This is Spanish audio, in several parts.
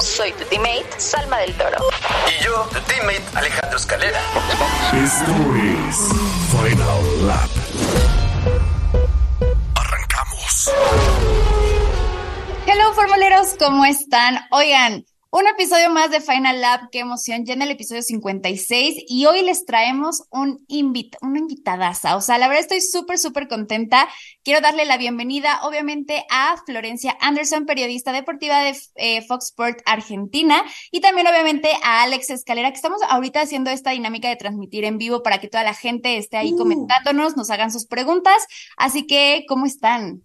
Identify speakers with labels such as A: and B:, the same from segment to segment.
A: Soy tu teammate, Salma del Toro.
B: Y yo, tu teammate, Alejandro Escalera.
C: Esto es Final Lap. Arrancamos.
D: Hello, formuleros, ¿cómo están? Oigan, un episodio más de Final Lab, qué emoción, ya en el episodio 56 y hoy les traemos un invit una invitadaza, o sea, la verdad estoy súper, súper contenta. Quiero darle la bienvenida, obviamente, a Florencia Anderson, periodista deportiva de eh, Fox Sport Argentina y también, obviamente, a Alex Escalera, que estamos ahorita haciendo esta dinámica de transmitir en vivo para que toda la gente esté ahí comentándonos, nos hagan sus preguntas. Así que, ¿cómo están?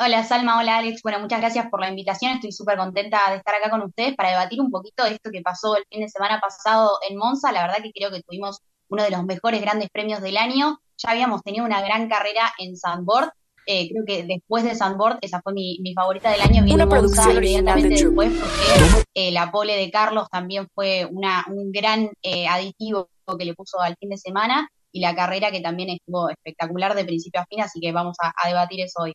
E: Hola Salma, hola Alex. Bueno, muchas gracias por la invitación. Estoy súper contenta de estar acá con ustedes para debatir un poquito de esto que pasó el fin de semana pasado en Monza. La verdad que creo que tuvimos uno de los mejores grandes premios del año. Ya habíamos tenido una gran carrera en Sandboard. Eh, creo que después de Sandboard, esa fue mi, favorita del año.
F: Una producción inmediatamente de
E: después porque eh, la pole de Carlos también fue una, un gran eh, aditivo que le puso al fin de semana y la carrera que también estuvo espectacular de principio a fin, así que vamos a debatir eso hoy.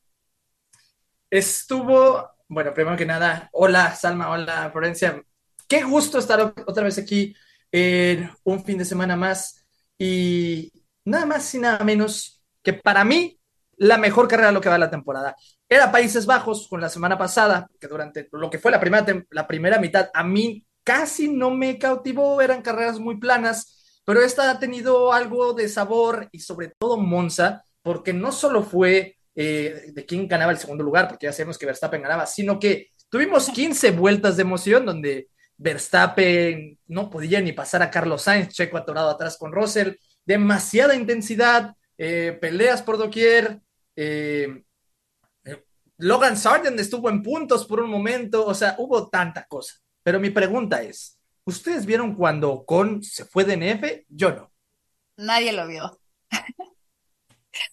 G: Estuvo, bueno, primero que nada, hola Salma, hola Florencia. Qué gusto estar otra vez aquí en un fin de semana más y nada más y nada menos que para mí la mejor carrera lo que va la temporada. Era Países Bajos con la semana pasada, que durante lo que fue la primera, la primera mitad a mí casi no me cautivó, eran carreras muy planas, pero esta ha tenido algo de sabor y sobre todo Monza, porque no solo fue eh, de quién ganaba el segundo lugar, porque ya sabemos que Verstappen ganaba, sino que tuvimos 15 vueltas de emoción donde Verstappen no podía ni pasar a Carlos Sainz, Checo atorado atrás con Russell, demasiada intensidad, eh, peleas por doquier. Eh, Logan Sargent estuvo en puntos por un momento, o sea, hubo tanta cosa. Pero mi pregunta es, ¿ustedes vieron cuando Con se fue de NF? Yo no.
D: Nadie lo vio.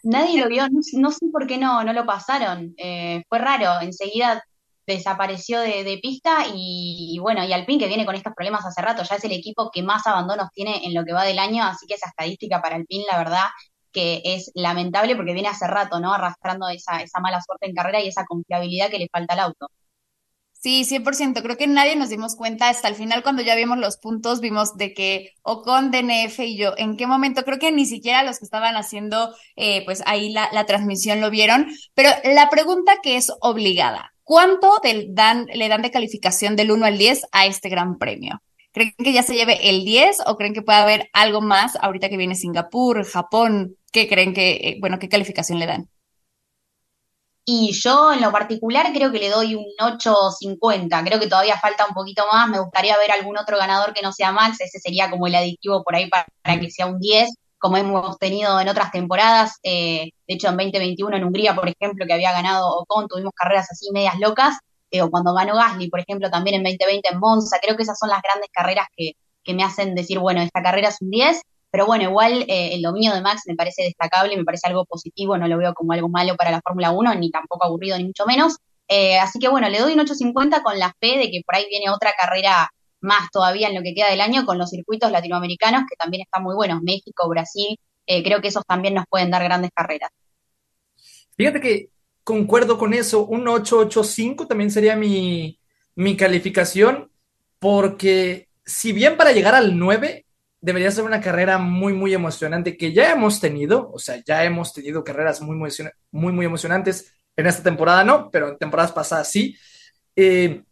E: Nadie lo vio, no, sé por qué no, no lo pasaron. Eh, fue raro, enseguida desapareció de, pista y, bueno, y Alpine que viene con estos problemas hace rato, ya es el equipo que más abandonos tiene en lo que va del año, así que esa estadística para Alpine, la verdad, que es lamentable porque viene hace rato, ¿no? Arrastrando esa, esa mala suerte en carrera y esa confiabilidad que le falta al auto.
D: Sí, 100%. Creo que nadie nos dimos cuenta hasta el final cuando ya vimos los puntos, vimos de que Ocon, DNF y yo, ¿en qué momento? Creo que ni siquiera los que estaban haciendo eh, pues ahí la, transmisión lo vieron. Pero la pregunta que es obligada, ¿cuánto le dan de calificación del 1 al 10 a este gran premio? ¿Creen que ya se lleve el 10 o creen que puede haber algo más ahorita que viene Singapur, Japón? ¿Qué creen que, eh, bueno, qué calificación le dan?
E: Y yo en lo particular creo que le doy un 8.50, creo que todavía falta un poquito más, me gustaría ver algún otro ganador que no sea Max, ese sería como el adictivo por ahí para, que sea un 10, como hemos tenido en otras temporadas, eh, de hecho en 2021 en Hungría, por ejemplo, que había ganado Ocon, tuvimos carreras así medias locas, eh, o cuando ganó Gasly, por ejemplo, también en 2020 en Monza, creo que esas son las grandes carreras que, que me hacen decir, bueno, esta carrera es un 10, pero bueno, igual eh, el dominio de Max me parece destacable, me parece algo positivo, no lo veo como algo malo para la Fórmula 1, ni tampoco aburrido, ni mucho menos. Eh, así que bueno, le doy un 8.50 con la fe de que por ahí viene otra carrera más todavía en lo que queda del año con los circuitos latinoamericanos que también están muy buenos, México, Brasil, eh, creo que esos también nos pueden dar grandes carreras.
G: Fíjate que concuerdo con eso, un 885 también sería mi, mi calificación, porque si bien para llegar al 9 debería ser una carrera muy, muy emocionante que ya hemos tenido, o sea, ya hemos tenido carreras muy, muy, muy, muy emocionantes. En esta temporada no, pero en temporadas pasadas sí. Eh,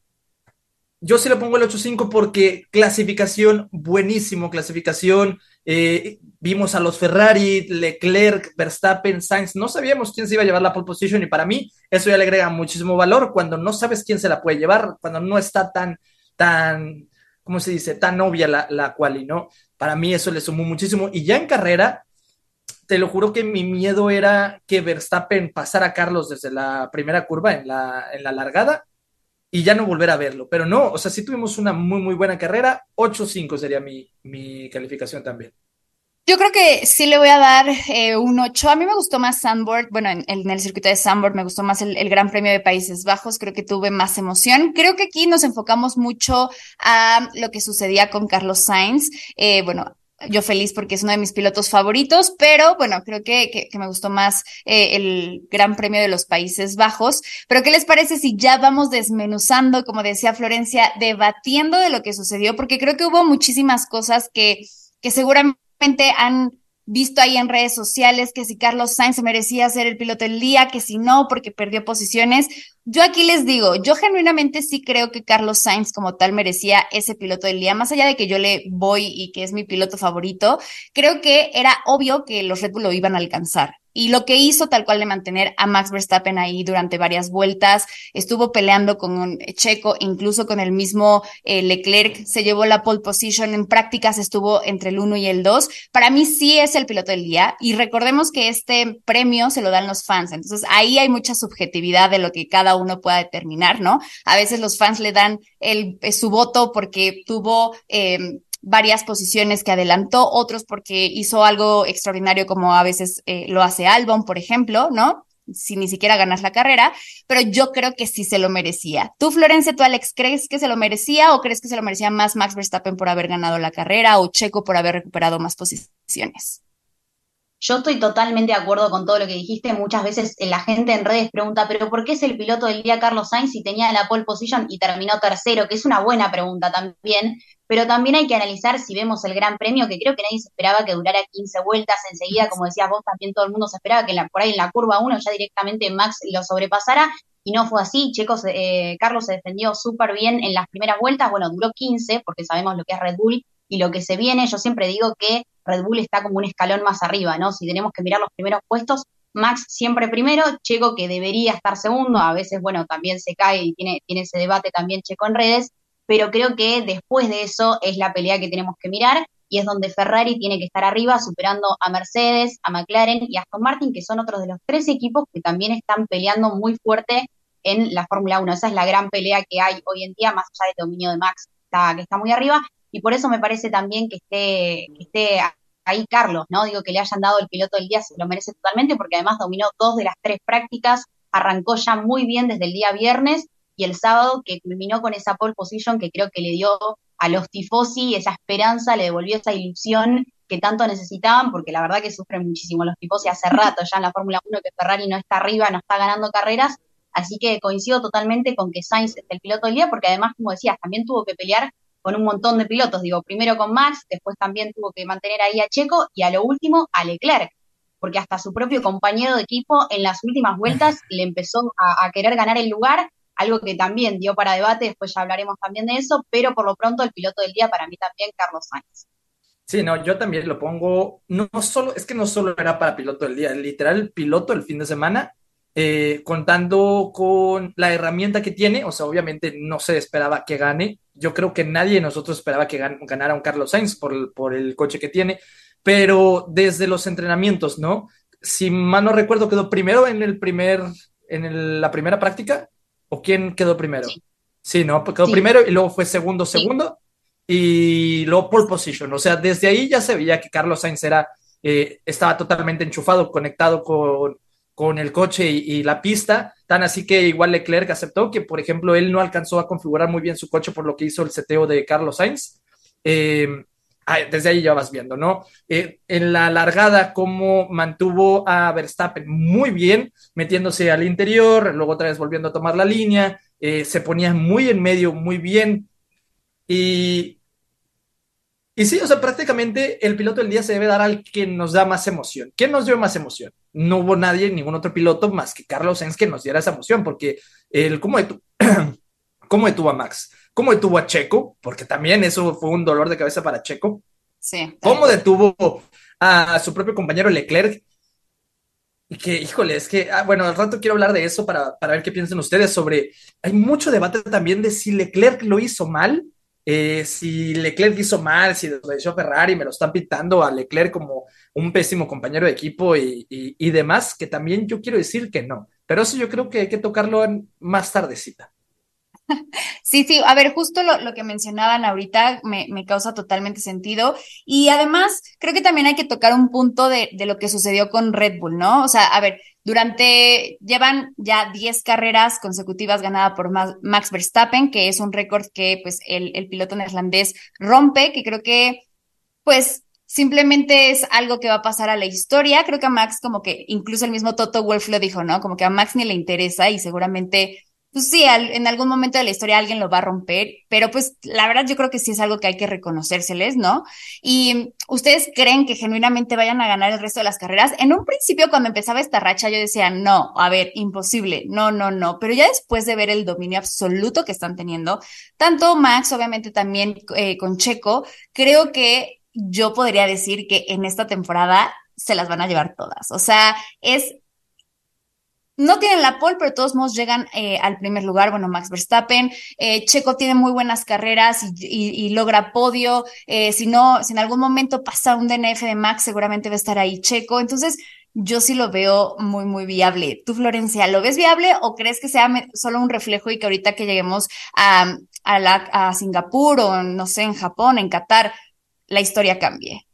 G: yo sí le pongo el 8-5 porque clasificación, buenísimo, clasificación. Eh, vimos a los Ferrari, Leclerc, Verstappen, Sainz. No sabíamos quién se iba a llevar la pole position y para mí eso ya le agrega muchísimo valor cuando no sabes quién se la puede llevar, cuando no está tan, tan, ¿cómo se dice? Tan obvia la, la quali, ¿no? Para mí eso le sumó muchísimo. Y ya en carrera, te lo juro que mi miedo era que Verstappen pasara a Carlos desde la primera curva en la, en la largada y ya no volver a verlo. Pero no, o sea, sí tuvimos una muy, muy buena carrera. 8-5 sería mi, mi calificación también.
D: Yo creo que sí le voy a dar eh, un 8. A mí me gustó más Sandboard. Bueno, en, en el circuito de Sandboard me gustó más el, el, Gran Premio de Países Bajos. Creo que tuve más emoción. Creo que aquí nos enfocamos mucho a lo que sucedía con Carlos Sainz. Eh, bueno, yo feliz porque es uno de mis pilotos favoritos, pero bueno, creo que, que, que me gustó más eh, el Gran Premio de los Países Bajos. Pero ¿qué les parece si ya vamos desmenuzando, como decía Florencia, debatiendo de lo que sucedió? Porque creo que hubo muchísimas cosas que, que seguramente han visto ahí en redes sociales que si Carlos Sainz merecía ser el piloto del día, que si no, porque perdió posiciones. Yo aquí les digo, yo genuinamente sí creo que Carlos Sainz como tal merecía ese piloto del día, más allá de que yo le voy y que es mi piloto favorito, creo que era obvio que los Red Bull lo iban a alcanzar. Y lo que hizo tal cual de mantener a Max Verstappen ahí durante varias vueltas, estuvo peleando con un Checo, incluso con el mismo eh, Leclerc, se llevó la pole position, en prácticas estuvo entre el 1 y el 2. Para mí sí es el piloto del día y recordemos que este premio se lo dan los fans, entonces ahí hay mucha subjetividad de lo que cada uno pueda determinar, ¿no? A veces los fans le dan el, su voto porque tuvo... Eh, varias posiciones que adelantó, otros porque hizo algo extraordinario como a veces eh, lo hace Albon, por ejemplo, ¿no? Sin ni siquiera ganar la carrera, pero yo creo que sí se lo merecía. ¿Tú, Florencia, tú, Alex, crees que se lo merecía o crees que se lo merecía más Max Verstappen por haber ganado la carrera o Checo por haber recuperado más posiciones?
E: Yo estoy totalmente de acuerdo con todo lo que dijiste. Muchas veces la gente en redes pregunta, pero ¿por qué es el piloto del día Carlos Sainz si tenía la pole position y terminó tercero? Que es una buena pregunta también. Pero también hay que analizar si vemos el Gran Premio, que creo que nadie se esperaba que durara 15 vueltas enseguida, como decías vos, también todo el mundo se esperaba que la, por ahí en la curva 1 ya directamente Max lo sobrepasara. Y no fue así, chicos, eh, Carlos se defendió súper bien en las primeras vueltas, bueno, duró 15, porque sabemos lo que es Red Bull y lo que se viene. Yo siempre digo que Red Bull está como un escalón más arriba, ¿no? Si tenemos que mirar los primeros puestos, Max siempre primero, Checo que debería estar segundo, a veces, bueno, también se cae y tiene, tiene ese debate también Checo en redes, pero creo que después de eso es la pelea que tenemos que mirar y es donde Ferrari tiene que estar arriba, superando a Mercedes, a McLaren y a Aston Martin, que son otros de los tres equipos que también están peleando muy fuerte en la Fórmula 1. Esa es la gran pelea que hay hoy en día, más allá del dominio de Max, está, que está muy arriba, y por eso me parece también que esté, que esté ahí Carlos, ¿no? Digo que le hayan dado el piloto del día, se lo merece totalmente, porque además dominó dos de las tres prácticas, arrancó ya muy bien desde el día viernes y el sábado que culminó con esa pole position que creo que le dio a los tifosi esa esperanza, le devolvió esa ilusión que tanto necesitaban, porque la verdad que sufren muchísimo los tifosi hace rato ya en la Fórmula 1 que Ferrari no está arriba, no está ganando carreras, así que coincido totalmente con que Sainz es el piloto del día, porque además, como decías, también tuvo que pelear con un montón de pilotos, digo, primero con Max, después también tuvo que mantener ahí a Checo y a lo último a Leclerc, porque hasta su propio compañero de equipo en las últimas vueltas le empezó a, a querer ganar el lugar, algo que también dio para debate, después ya hablaremos también de eso, pero por lo pronto el piloto del día para mí también, Carlos Sainz.
G: Sí, no, yo también lo pongo, no solo, es que no solo era para piloto del día, literal piloto el fin de semana, eh, contando con la herramienta que tiene, o sea, obviamente no se esperaba que gane, yo creo que nadie de nosotros esperaba que gan ganara un Carlos Sainz por, por el coche que tiene, pero desde los entrenamientos, ¿no? Si mal no recuerdo, quedó primero en el primer, en la primera práctica, ¿o quién quedó primero? Sí, sí ¿no? Quedó sí. primero y luego fue segundo, segundo, sí. y luego pole position, o sea, desde ahí ya se veía que Carlos Sainz era, eh, estaba totalmente enchufado, conectado con, con el coche y, y, la pista, tan así que igual Leclerc aceptó que, por ejemplo, él no alcanzó a configurar muy bien su coche por lo que hizo el seteo de Carlos Sainz. Eh, desde ahí ya vas viendo, ¿no? Eh, en la largada, cómo mantuvo a Verstappen muy bien, metiéndose al interior, luego otra vez volviendo a tomar la línea, eh, se ponía muy en medio, muy bien. Y y sí, o sea, prácticamente el piloto del día se debe dar al que nos da más emoción. ¿Quién nos dio más emoción? No hubo nadie, ningún otro piloto más que Carlos Sainz que nos diera esa emoción, porque el cómo, detu cómo detuvo a Max, cómo detuvo a Checo, porque también eso fue un dolor de cabeza para Checo.
D: Sí.
G: Cómo detuvo a su propio compañero Leclerc. Y que, híjole, es que, ah, bueno, al rato quiero hablar de eso para, para ver qué piensan ustedes sobre. Hay mucho debate también de si Leclerc lo hizo mal eh, si Leclerc hizo mal, si desobedeció Ferrari, me lo están pintando a Leclerc como un pésimo compañero de equipo y, y, y, demás, que también yo quiero decir que no. Pero eso yo creo que hay que tocarlo en más tardecita.
D: Sí, sí, a ver, justo lo, que mencionaban ahorita me, me, causa totalmente sentido. Y además, creo que también hay que tocar un punto de, de, lo que sucedió con Red Bull, ¿no? O sea, a ver, durante, llevan ya 10 carreras consecutivas ganadas por Max Verstappen, que es un récord que pues el, el piloto neerlandés rompe, que creo que pues simplemente es algo que va a pasar a la historia. Creo que a Max como que incluso el mismo Toto Wolf lo dijo, ¿no? Como que a Max ni le interesa y seguramente pues sí, en algún momento de la historia alguien lo va a romper, pero pues la verdad yo creo que sí es algo que hay que reconocérseles, ¿no? Y ustedes creen que genuinamente vayan a ganar el resto de las carreras. En un principio cuando empezaba esta racha yo decía, no, a ver, imposible, no, no, no, pero ya después de ver el dominio absoluto que están teniendo, tanto Max, obviamente también eh, con Checo, creo que yo podría decir que en esta temporada se las van a llevar todas. O sea, es no tienen la pole, pero todos modos llegan eh, al primer lugar. Bueno, Max Verstappen, eh, Checo tiene muy buenas carreras y, y, y logra podio. Eh, si no, si en algún momento pasa un DNF de Max, seguramente va a estar ahí Checo. Entonces, yo sí lo veo muy, muy viable. ¿Tú, Florencia, lo ves viable o crees que sea solo un reflejo y que ahorita que lleguemos a, a, la, a Singapur o no sé, en Japón, en Qatar, la historia cambie?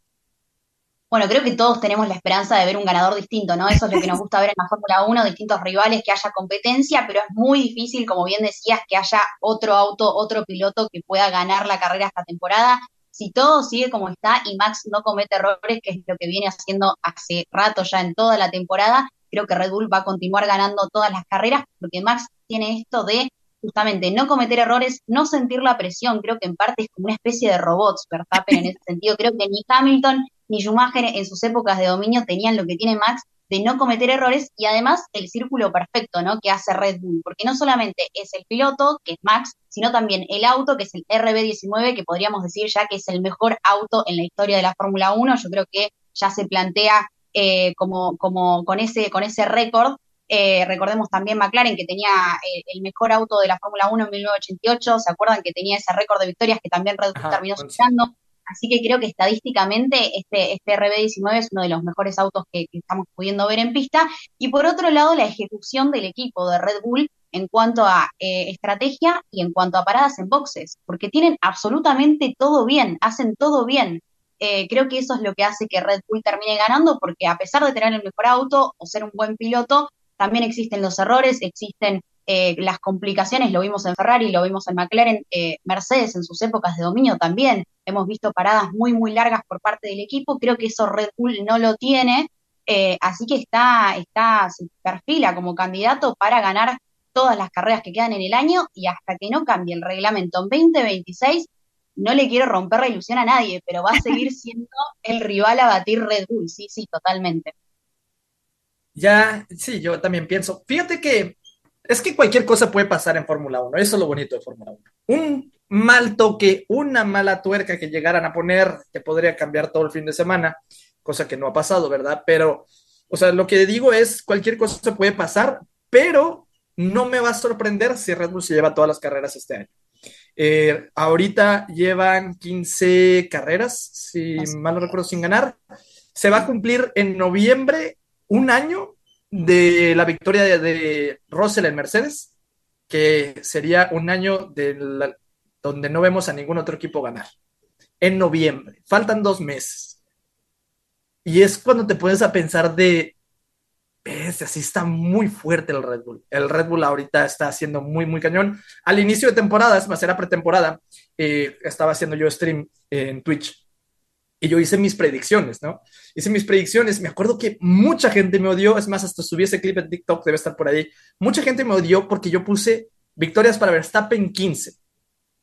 E: Bueno, creo que todos tenemos la esperanza de ver un ganador distinto, ¿no? Eso es lo que nos gusta ver en la Fórmula 1, distintos rivales, que haya competencia, pero es muy difícil, como bien decías, que haya otro auto, otro piloto que pueda ganar la carrera esta temporada. Si todo sigue como está y Max no comete errores, que es lo que viene haciendo hace rato ya en toda la temporada, creo que Red Bull va a continuar ganando todas las carreras, porque Max tiene esto de justamente no cometer errores, no sentir la presión, creo que en parte es como una especie de robots, Verstappen en ese sentido, creo que ni Hamilton ni Schumacher en sus épocas de dominio tenían lo que tiene Max de no cometer errores y además el círculo perfecto, ¿no? Que hace Red Bull, porque no solamente es el piloto, que es Max, sino también el auto, que es el RB19, que podríamos decir ya que es el mejor auto en la historia de la Fórmula 1. Yo creo que ya se plantea eh, como, como con ese, con ese récord. Eh, recordemos también McLaren que tenía eh, el mejor auto de la Fórmula 1 en 1988, ¿se acuerdan que tenía ese récord de victorias que también Red Bull terminó superando? Así que creo que estadísticamente este, este RB19 es uno de los mejores autos que, que, estamos pudiendo ver en pista. Y por otro lado, la ejecución del equipo de Red Bull en cuanto a eh, estrategia y en cuanto a paradas en boxes, porque tienen absolutamente todo bien, hacen todo bien. Eh, creo que eso es lo que hace que Red Bull termine ganando, porque a pesar de tener el mejor auto o ser un buen piloto, también existen los errores, existen eh, las complicaciones, lo vimos en Ferrari, lo vimos en McLaren, eh, Mercedes en sus épocas de dominio también, hemos visto paradas muy, muy largas por parte del equipo, creo que eso Red Bull no lo tiene, eh, así que está, está, se perfila como candidato para ganar todas las carreras que quedan en el año y hasta que no cambie el reglamento en 2026, no le quiero romper la ilusión a nadie, pero va a seguir siendo el rival a batir Red Bull, sí, sí, totalmente.
G: Ya, sí, yo también pienso. Fíjate que es que cualquier cosa puede pasar en Fórmula 1, eso es lo bonito de Fórmula 1. Un mal toque, una mala tuerca que llegaran a poner, te podría cambiar todo el fin de semana, cosa que no ha pasado, ¿verdad? Pero, o sea, lo que digo es, cualquier cosa puede pasar, pero no me va a sorprender si Red Bull se lleva todas las carreras este año. Eh, ahorita llevan 15 carreras, si mal no recuerdo, sin ganar. Se va a cumplir en noviembre un año de la victoria de, de Russell en Mercedes, que sería un año donde no vemos a ningún otro equipo ganar. En noviembre, faltan dos meses. Y es cuando te puedes a pensar de, es así está muy fuerte el Red Bull. El Red Bull ahorita está haciendo muy, muy cañón. Al inicio de temporada, es más, era pretemporada, eh, estaba haciendo yo stream en Twitch y yo hice mis predicciones, ¿no? Hice mis predicciones, me acuerdo que mucha gente me odió, es más, hasta subí ese clip en TikTok, debe estar por ahí, mucha gente me odió porque yo puse victorias para Verstappen 15,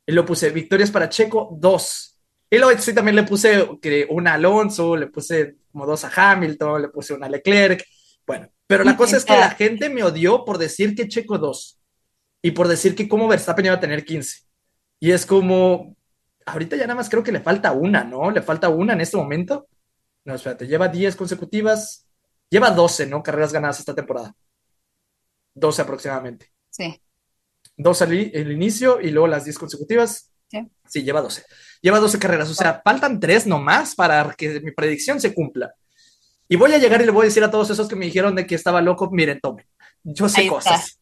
G: y lo puse victorias para Checo 2, y luego sí también le puse que una Alonso, le puse como dos a Hamilton, le puse una Leclerc, bueno, pero la cosa es que la gente me odió por decir que Checo 2, y por decir que como Verstappen iba a tener 15, y es como, ahorita ya nada más creo que le falta una, ¿no? Le falta una en este momento. No, espérate, lleva 10 consecutivas, lleva 12, ¿no? Carreras ganadas esta temporada. 12 aproximadamente.
D: Sí.
G: 12 al el inicio y luego las 10 consecutivas.
D: Sí.
G: Sí, lleva 12. Lleva 12 carreras, o sea, faltan 3 nomás para que mi predicción se cumpla. Y voy a llegar y le voy a decir a todos esos que me dijeron de que estaba loco, miren, tomen, yo sé
D: Ahí
G: cosas.
D: Está.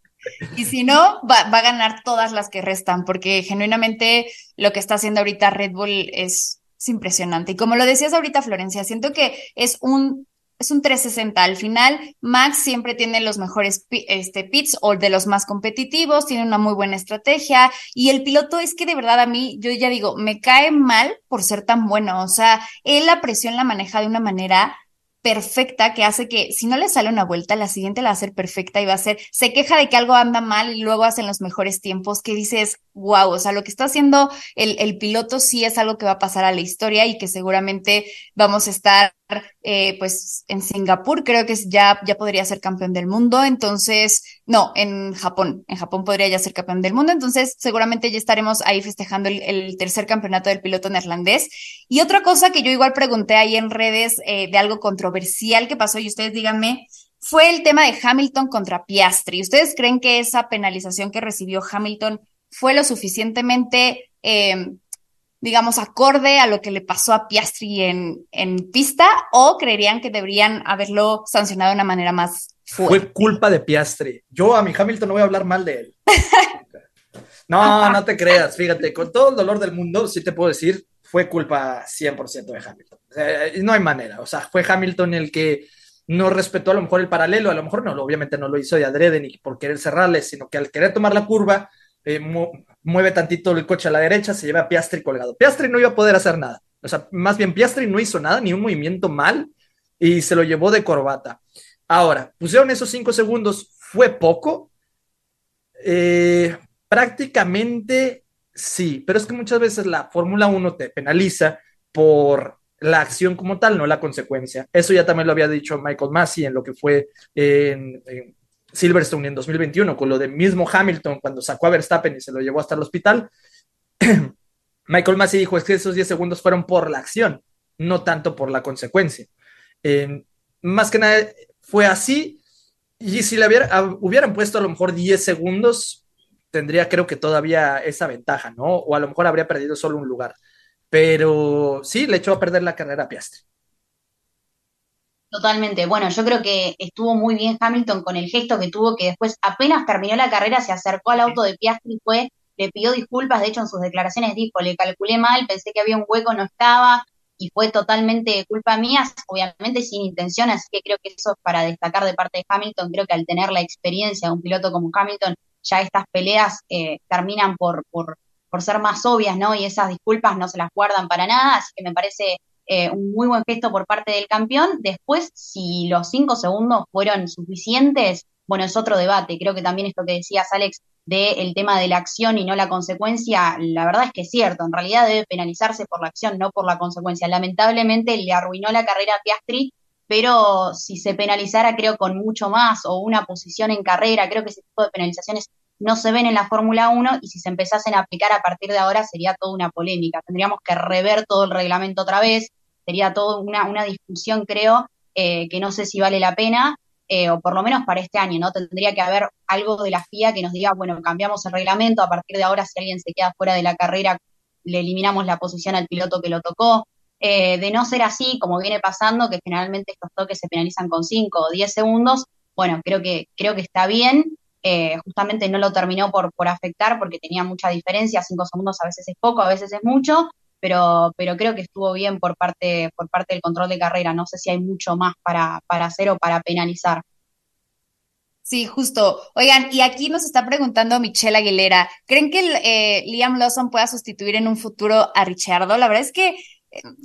D: Y si no, va, va, a ganar todas las que restan, porque genuinamente lo que está haciendo ahorita Red Bull es, es impresionante. Y como lo decías ahorita, Florencia, siento que es un es un 360. Al final, Max siempre tiene los mejores este, pits o de los más competitivos, tiene una muy buena estrategia y el piloto es que de verdad a mí, yo ya digo, me cae mal por ser tan bueno. O sea, él la presión la maneja de una manera perfecta que hace que si no le sale una vuelta, la siguiente la va a hacer perfecta y va a ser, se queja de que algo anda mal y luego hacen los mejores tiempos que dices, wow, o sea, lo que está haciendo el, piloto sí es algo que va a pasar a la historia y que seguramente vamos a estar eh, pues en Singapur creo que ya, ya podría ser campeón del mundo, entonces, no, en Japón, en Japón podría ya ser campeón del mundo, entonces seguramente ya estaremos ahí festejando el, tercer campeonato del piloto neerlandés. Y otra cosa que yo igual pregunté ahí en redes eh, de algo controversial que pasó, y ustedes díganme, fue el tema de Hamilton contra Piastri. ¿Ustedes creen que esa penalización que recibió Hamilton fue lo suficientemente... Eh, digamos, acorde a lo que le pasó a Piastri en, en pista o creerían que deberían haberlo sancionado de una manera más fuerte?
G: Fue culpa de Piastri. Yo a mi Hamilton no voy a hablar mal de él. No, no te creas, fíjate, con todo el dolor del mundo, sí te puedo decir, fue culpa 100% de Hamilton. no hay manera, o sea, fue Hamilton el que no respetó a lo mejor el paralelo, a lo mejor no, obviamente no lo hizo de adrede ni por querer cerrarle, sino que al querer tomar la curva, eh, mueve tantito el coche a la derecha, se lleva a Piastri colgado. Piastri no iba a poder hacer nada. O sea, más bien Piastri no hizo nada, ni un movimiento mal, y se lo llevó de corbata. Ahora, pusieron esos cinco segundos, fue poco. Eh, prácticamente sí, pero es que muchas veces la Fórmula 1 te penaliza por la acción como tal, no la consecuencia. Eso ya también lo había dicho Michael Massey en lo que fue en, en Silverstone en 2021, con lo de mismo Hamilton cuando sacó a Verstappen y se lo llevó hasta el hospital, Michael Massey dijo es que esos 10 segundos fueron por la acción, no tanto por la consecuencia. más que nada fue así, y si le hubiera, hubieran puesto a lo mejor 10 segundos, tendría creo que todavía esa ventaja, ¿no? O a lo mejor habría perdido solo un lugar. Pero sí, le echó a perder la carrera a Piastri.
E: Totalmente. Bueno, yo creo que estuvo muy bien Hamilton con el gesto que tuvo, que después apenas terminó la carrera se acercó al auto de Piastri y fue, le pidió disculpas, de hecho en sus declaraciones dijo, le calculé mal, pensé que había un hueco, no estaba, y fue totalmente culpa mía, obviamente sin intención, así que creo que eso es para destacar de parte de Hamilton, creo que al tener la experiencia de un piloto como Hamilton, ya estas peleas eh, terminan por, por, por ser más obvias, ¿no? Y esas disculpas no se las guardan para nada, así que me parece eh, un muy buen gesto por parte del campeón. Después, si los cinco segundos fueron suficientes, bueno, es otro debate. Creo que también esto que decías, Alex, del tema de la acción y no la consecuencia, la verdad es que es cierto. En realidad debe penalizarse por la acción, no por la consecuencia. Lamentablemente le arruinó la carrera a Piastri, pero si se penalizara, creo, con mucho más o una posición en carrera, creo que ese tipo de penalizaciones no se ven en la Fórmula 1 y si se empezasen a aplicar a partir de ahora sería toda una polémica. Tendríamos que rever todo el reglamento otra vez, sería toda una, una discusión, creo, eh, que no sé si vale la pena, eh, o por lo menos para este año, ¿no? Tendría que haber algo de la FIA que nos diga, bueno, cambiamos el reglamento, a partir de ahora si alguien se queda fuera de la carrera, le eliminamos la posición al piloto que lo tocó. Eh, de no ser así, como viene pasando, que generalmente estos toques se penalizan con 5 o 10 segundos, bueno, creo que, creo que está bien. justamente no lo terminó por, por afectar porque tenía mucha diferencia, 5 segundos a veces es poco, a veces es mucho, pero, pero creo que estuvo bien por parte, por parte del control de carrera. No sé si hay mucho más para, para hacer o para penalizar.
D: Sí, justo. Oigan, y aquí nos está preguntando Michelle Aguilera, ¿creen que eh, Liam Lawson pueda sustituir en un futuro a Richardo? La verdad es que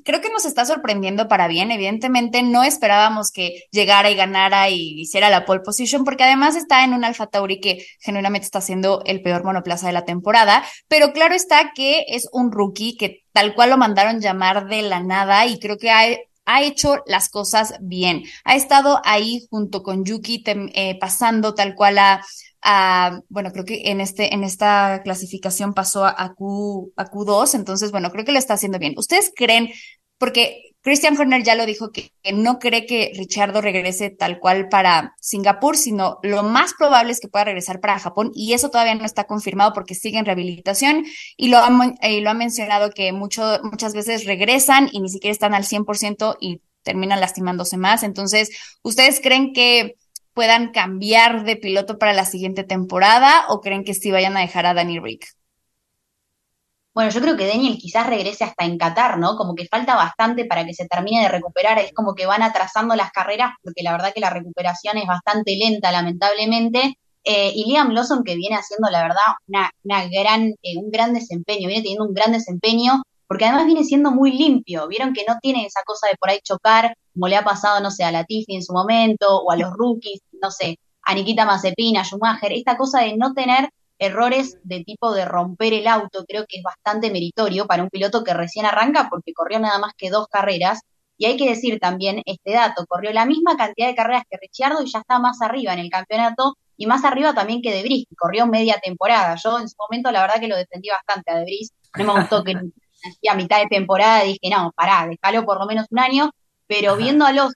D: creo que nos está sorprendiendo para bien. Evidentemente no esperábamos que llegara y ganara y hiciera la pole position, porque además está en un Alfa Tauri que genuinamente está siendo el peor monoplaza de la temporada. Pero claro está que es un rookie que tal cual lo mandaron llamar de la nada y creo que ha, ha hecho las cosas bien. Ha estado ahí junto con Yuki eh, pasando tal cual a bueno, creo que en, este, en esta clasificación pasó a, Q, a Q2, entonces, bueno, creo que lo está haciendo bien. ¿Ustedes creen, porque Christian Horner ya lo dijo, que, no cree que Richardo regrese tal cual para Singapur, sino lo más probable es que pueda regresar para Japón y eso todavía no está confirmado porque sigue en rehabilitación y lo ha, lo ha mencionado que mucho, muchas veces regresan y ni siquiera están al 100% y terminan lastimándose más. Entonces, ¿ustedes creen que puedan cambiar de piloto para la siguiente temporada o creen que sí vayan a dejar a Danny Rick?
E: Bueno, yo creo que Daniel quizás regrese hasta en Qatar, ¿no? Como que falta bastante para que se termine de recuperar. Es como que van atrasando las carreras porque la verdad que la recuperación es bastante lenta, lamentablemente. Eh, y Liam Lawson que viene haciendo, la verdad, una, una gran, eh, un gran desempeño, viene teniendo un gran desempeño, porque además viene siendo muy limpio. Vieron que no tiene esa cosa de por ahí chocar, como le ha pasado, no sé, a Latifi en su momento, o a los rookies, no sé, a Nikita Mazepin, a Schumacher, esta cosa de no tener errores de tipo de romper el auto, creo que es bastante meritorio para un piloto que recién arranca porque corrió nada más que dos carreras. Y hay que decir también este dato, corrió la misma cantidad de carreras que Ricciardo y ya está más arriba en el campeonato y más arriba también que Debris, que corrió media temporada. Yo en su momento la verdad que lo defendí bastante a Debris, no me gustó que a mitad de temporada dije, no, pará, déjalo por lo menos un año, pero viendo a los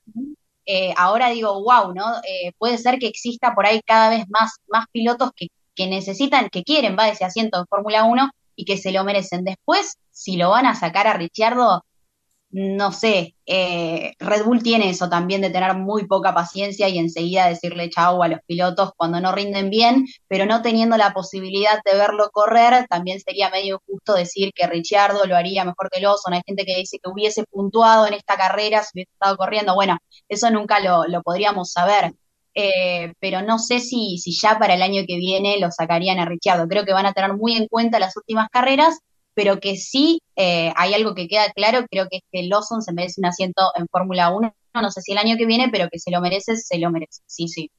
E: eh, ahora digo, wow, ¿no? Eh, puede ser que exista por ahí cada vez más, más pilotos que que necesitan, que quieren va ese asiento en Fórmula 1 y que se lo merecen. Después, si lo van a sacar a Ricciardo, no sé, eh, Red Bull tiene eso también de tener muy poca paciencia y enseguida decirle chau a los pilotos cuando no rinden bien, pero no teniendo la posibilidad de verlo correr, también sería medio justo decir que Ricciardo lo haría mejor que Lawson. Hay gente que dice que hubiese puntuado en esta carrera si hubiese estado corriendo. Bueno, eso nunca lo, lo podríamos saber. Eh, pero no sé si, si ya para el año que viene lo sacarían a Ricciardo. Creo que van a tener muy en cuenta las últimas carreras, pero que sí eh, hay algo que queda claro, creo que es que Lawson se merece un asiento en Fórmula 1, no sé si el año que viene, pero que se lo merece, se lo merece, sí, sí.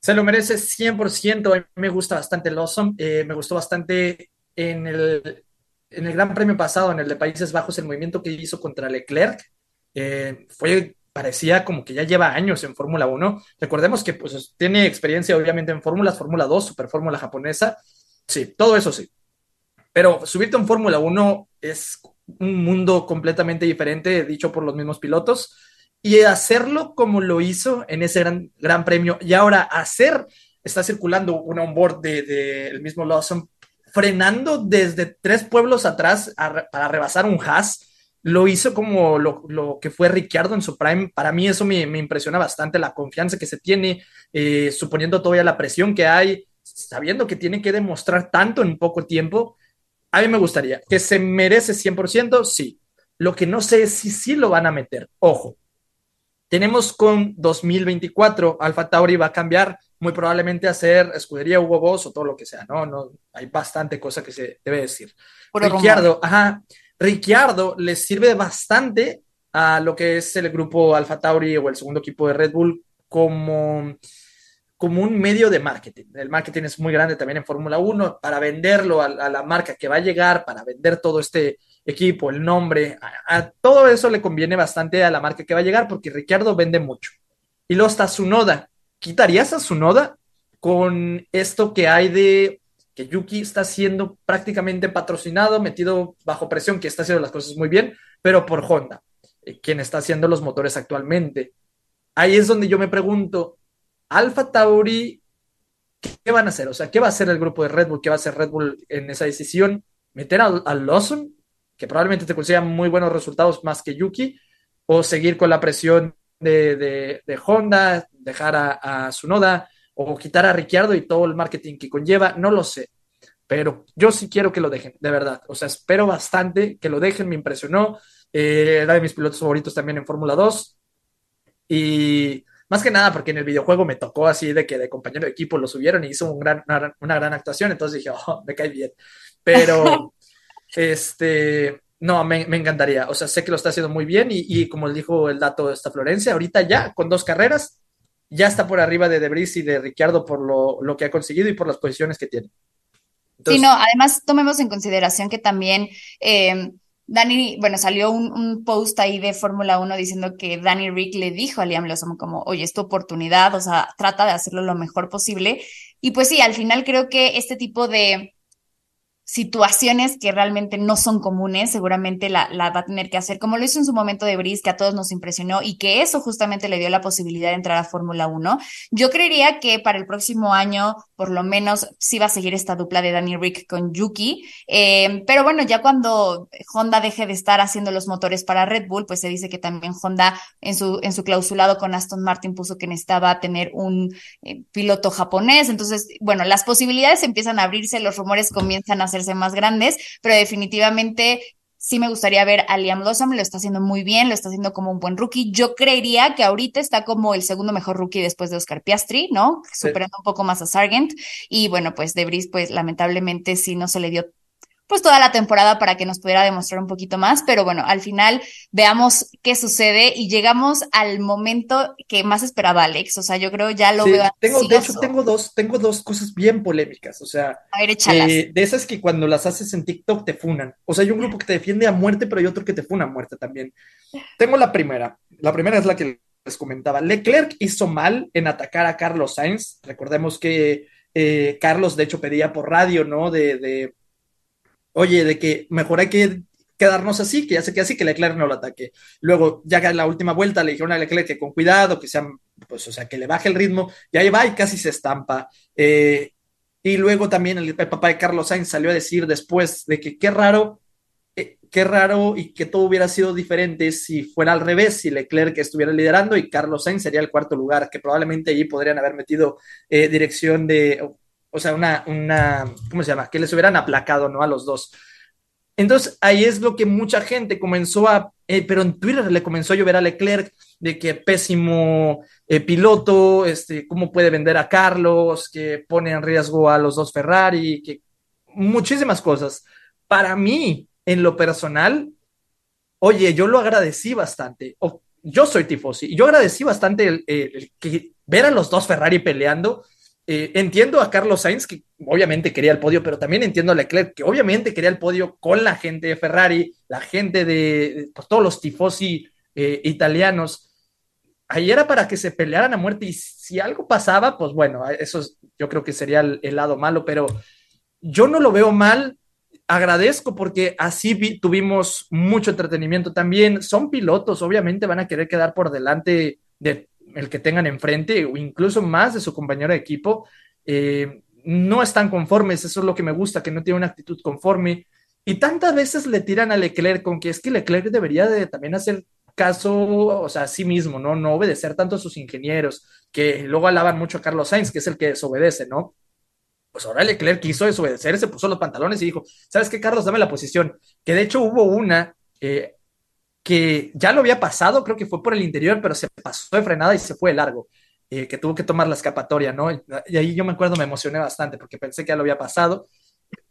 G: Se lo merece 100%, a mí me gusta bastante Lawson, eh, me gustó bastante en el, en el Gran Premio pasado, en el de Países Bajos, el movimiento que hizo contra Leclerc, fue parecía como que ya lleva años en Fórmula 1. Recordemos que pues tiene experiencia obviamente en Fórmulas, Fórmula 2, Super Fórmula japonesa. Sí, todo eso sí. Pero subirte en Fórmula 1 es un mundo completamente diferente, dicho por los mismos pilotos. Y hacerlo como lo hizo en ese gran, gran premio. Y ahora hacer, está circulando un onboard del de, el mismo Lawson, frenando desde tres pueblos atrás para rebasar un Haas lo hizo como lo, que fue Ricciardo en su prime. Para mí eso me, impresiona bastante, la confianza que se tiene, eh, suponiendo todavía la presión que hay, sabiendo que tiene que demostrar tanto en poco tiempo. A mí me gustaría que se merece 100%, sí. Lo que no sé es si sí lo van a meter. Ojo, tenemos con 2024, Alfa Tauri va a cambiar muy probablemente a ser escudería Hugo Boss o todo lo que sea, ¿no? no hay bastante cosa que se debe decir. Ricciardo, ajá, Ricciardo les sirve bastante a lo que es el grupo Alfa Tauri o el segundo equipo de Red Bull como, como un medio de marketing. El marketing es muy grande también en Fórmula 1 para venderlo a, la marca que va a llegar, para vender todo este equipo, el nombre, todo eso le conviene bastante a la marca que va a llegar porque Ricciardo vende mucho. Y luego está Sunoda. ¿Quitarías a Sunoda con esto que hay de que Yuki está siendo prácticamente patrocinado, metido bajo presión, que está haciendo las cosas muy bien, pero por Honda, eh, quien está haciendo los motores actualmente. Ahí es donde yo me pregunto, Alfa Tauri, ¿qué van a hacer? O sea, ¿qué va a hacer el grupo de Red Bull? ¿Qué va a hacer Red Bull en esa decisión? ¿Meter al, Lawson, que probablemente te consiga muy buenos resultados más que Yuki? ¿O seguir con la presión de, Honda, dejar a, a Sunoda? o quitar a Ricciardo y todo el marketing que conlleva, no lo sé. Pero yo sí quiero que lo dejen, de verdad. O sea, espero bastante que lo dejen, me impresionó. Eh, era de mis pilotos favoritos también en Fórmula 2. Y más que nada porque en el videojuego me tocó así de que de compañero de equipo lo subieron y hizo un gran, una, gran actuación, entonces dije, oh, me cae bien. Pero, este, no, me, me, encantaría. O sea, sé que lo está haciendo muy bien y, y como dijo el dato de esta Florencia, ahorita ya con dos carreras ya está por arriba de Debris y de Ricciardo por lo, que ha conseguido y por las posiciones que tiene.
D: sí, no, además tomemos en consideración que también eh, Danny, bueno, salió un, post ahí de Fórmula 1 diciendo que Danny Rick le dijo a Liam Lawson como, oye, es tu oportunidad, o sea, trata de hacerlo lo mejor posible. Y pues sí, al final creo que este tipo de situaciones que realmente no son comunes, seguramente la, la, va a tener que hacer, como lo hizo en su momento de Brice, que a todos nos impresionó y que eso justamente le dio la posibilidad de entrar a Fórmula 1. Yo creería que para el próximo año, por lo menos, sí va a seguir esta dupla de Danny Rick con Yuki, eh, pero bueno, ya cuando Honda deje de estar haciendo los motores para Red Bull, pues se dice que también Honda en su, en su clausulado con Aston Martin puso que necesitaba tener un eh, piloto japonés, entonces, bueno, las posibilidades empiezan a abrirse, los rumores comienzan a hacerse más grandes, pero definitivamente sí me gustaría ver a Liam Lawson, lo está haciendo muy bien, lo está haciendo como un buen rookie. Yo creería que ahorita está como el segundo mejor rookie después de Oscar Piastri, ¿no? Superando un poco más a Sargent. Y bueno, pues Debris, pues lamentablemente sí no se le dio pues toda la temporada para que nos pudiera demostrar un poquito más, pero bueno, al final veamos qué sucede y llegamos al momento que más esperaba Alex, o sea, yo creo ya lo veo.
G: Tengo, de hecho, tengo dos, tengo dos cosas bien polémicas, o sea,
D: a ver, échalas.
G: Eh, de esas que cuando las haces en TikTok te funan, o sea, hay un grupo que te defiende a muerte, pero hay otro que te funa a muerte también. Tengo la primera, la primera es la que les comentaba, Leclerc hizo mal en atacar a Carlos Sainz, recordemos que eh, Carlos de hecho pedía por radio, ¿no? de, de oye, de que mejor hay que quedarnos así, que ya se quede así, que Leclerc no lo ataque. Luego, ya en la última vuelta le dijeron a Leclerc que con cuidado, que sea, pues, o sea, que le baje el ritmo, y ahí va y casi se estampa. Eh, y luego también el, papá de Carlos Sainz salió a decir después de que qué raro, eh, qué raro y que todo hubiera sido diferente si fuera al revés, si Leclerc estuviera liderando y Carlos Sainz sería el cuarto lugar, que probablemente allí podrían haber metido eh, dirección de, o sea, una, una, ¿cómo se llama? Que les hubieran aplacado, ¿no? A los dos. Entonces, ahí es lo que mucha gente comenzó a, eh, pero en Twitter le comenzó a llover a Leclerc de que pésimo eh, piloto, este, cómo puede vender a Carlos, que pone en riesgo a los dos Ferrari, que muchísimas cosas. Para mí, en lo personal, oye, yo lo agradecí bastante. yo soy tifosi y yo agradecí bastante el, el, que ver a los dos Ferrari peleando eh, entiendo a Carlos Sainz, que obviamente quería el podio, pero también entiendo a Leclerc, que obviamente quería el podio con la gente de Ferrari, la gente de pues, todos los tifosi eh, italianos. Ahí era para que se pelearan a muerte y si algo pasaba, pues bueno, eso yo creo que sería el, lado malo, pero yo no lo veo mal. Agradezco porque así tuvimos mucho entretenimiento también. Son pilotos, obviamente van a querer quedar por delante de el que tengan enfrente o incluso más de su compañero de equipo, eh, no están conformes, eso es lo que me gusta, que no tiene una actitud conforme. Y tantas veces le tiran a Leclerc con que es que Leclerc debería de también hacer caso, o sea, a sí mismo, ¿no? No obedecer tanto a sus ingenieros, que luego alaban mucho a Carlos Sainz, que es el que desobedece, ¿no? Pues ahora Leclerc quiso desobedecer, se puso los pantalones y dijo, ¿sabes qué, Carlos? Dame la posición. Que de hecho hubo una, eh, que ya lo había pasado, creo que fue por el interior, pero se pasó de frenada y se fue de largo, eh, que tuvo que tomar la escapatoria, ¿no? Y ahí yo me acuerdo, me emocioné bastante porque pensé que ya lo había pasado.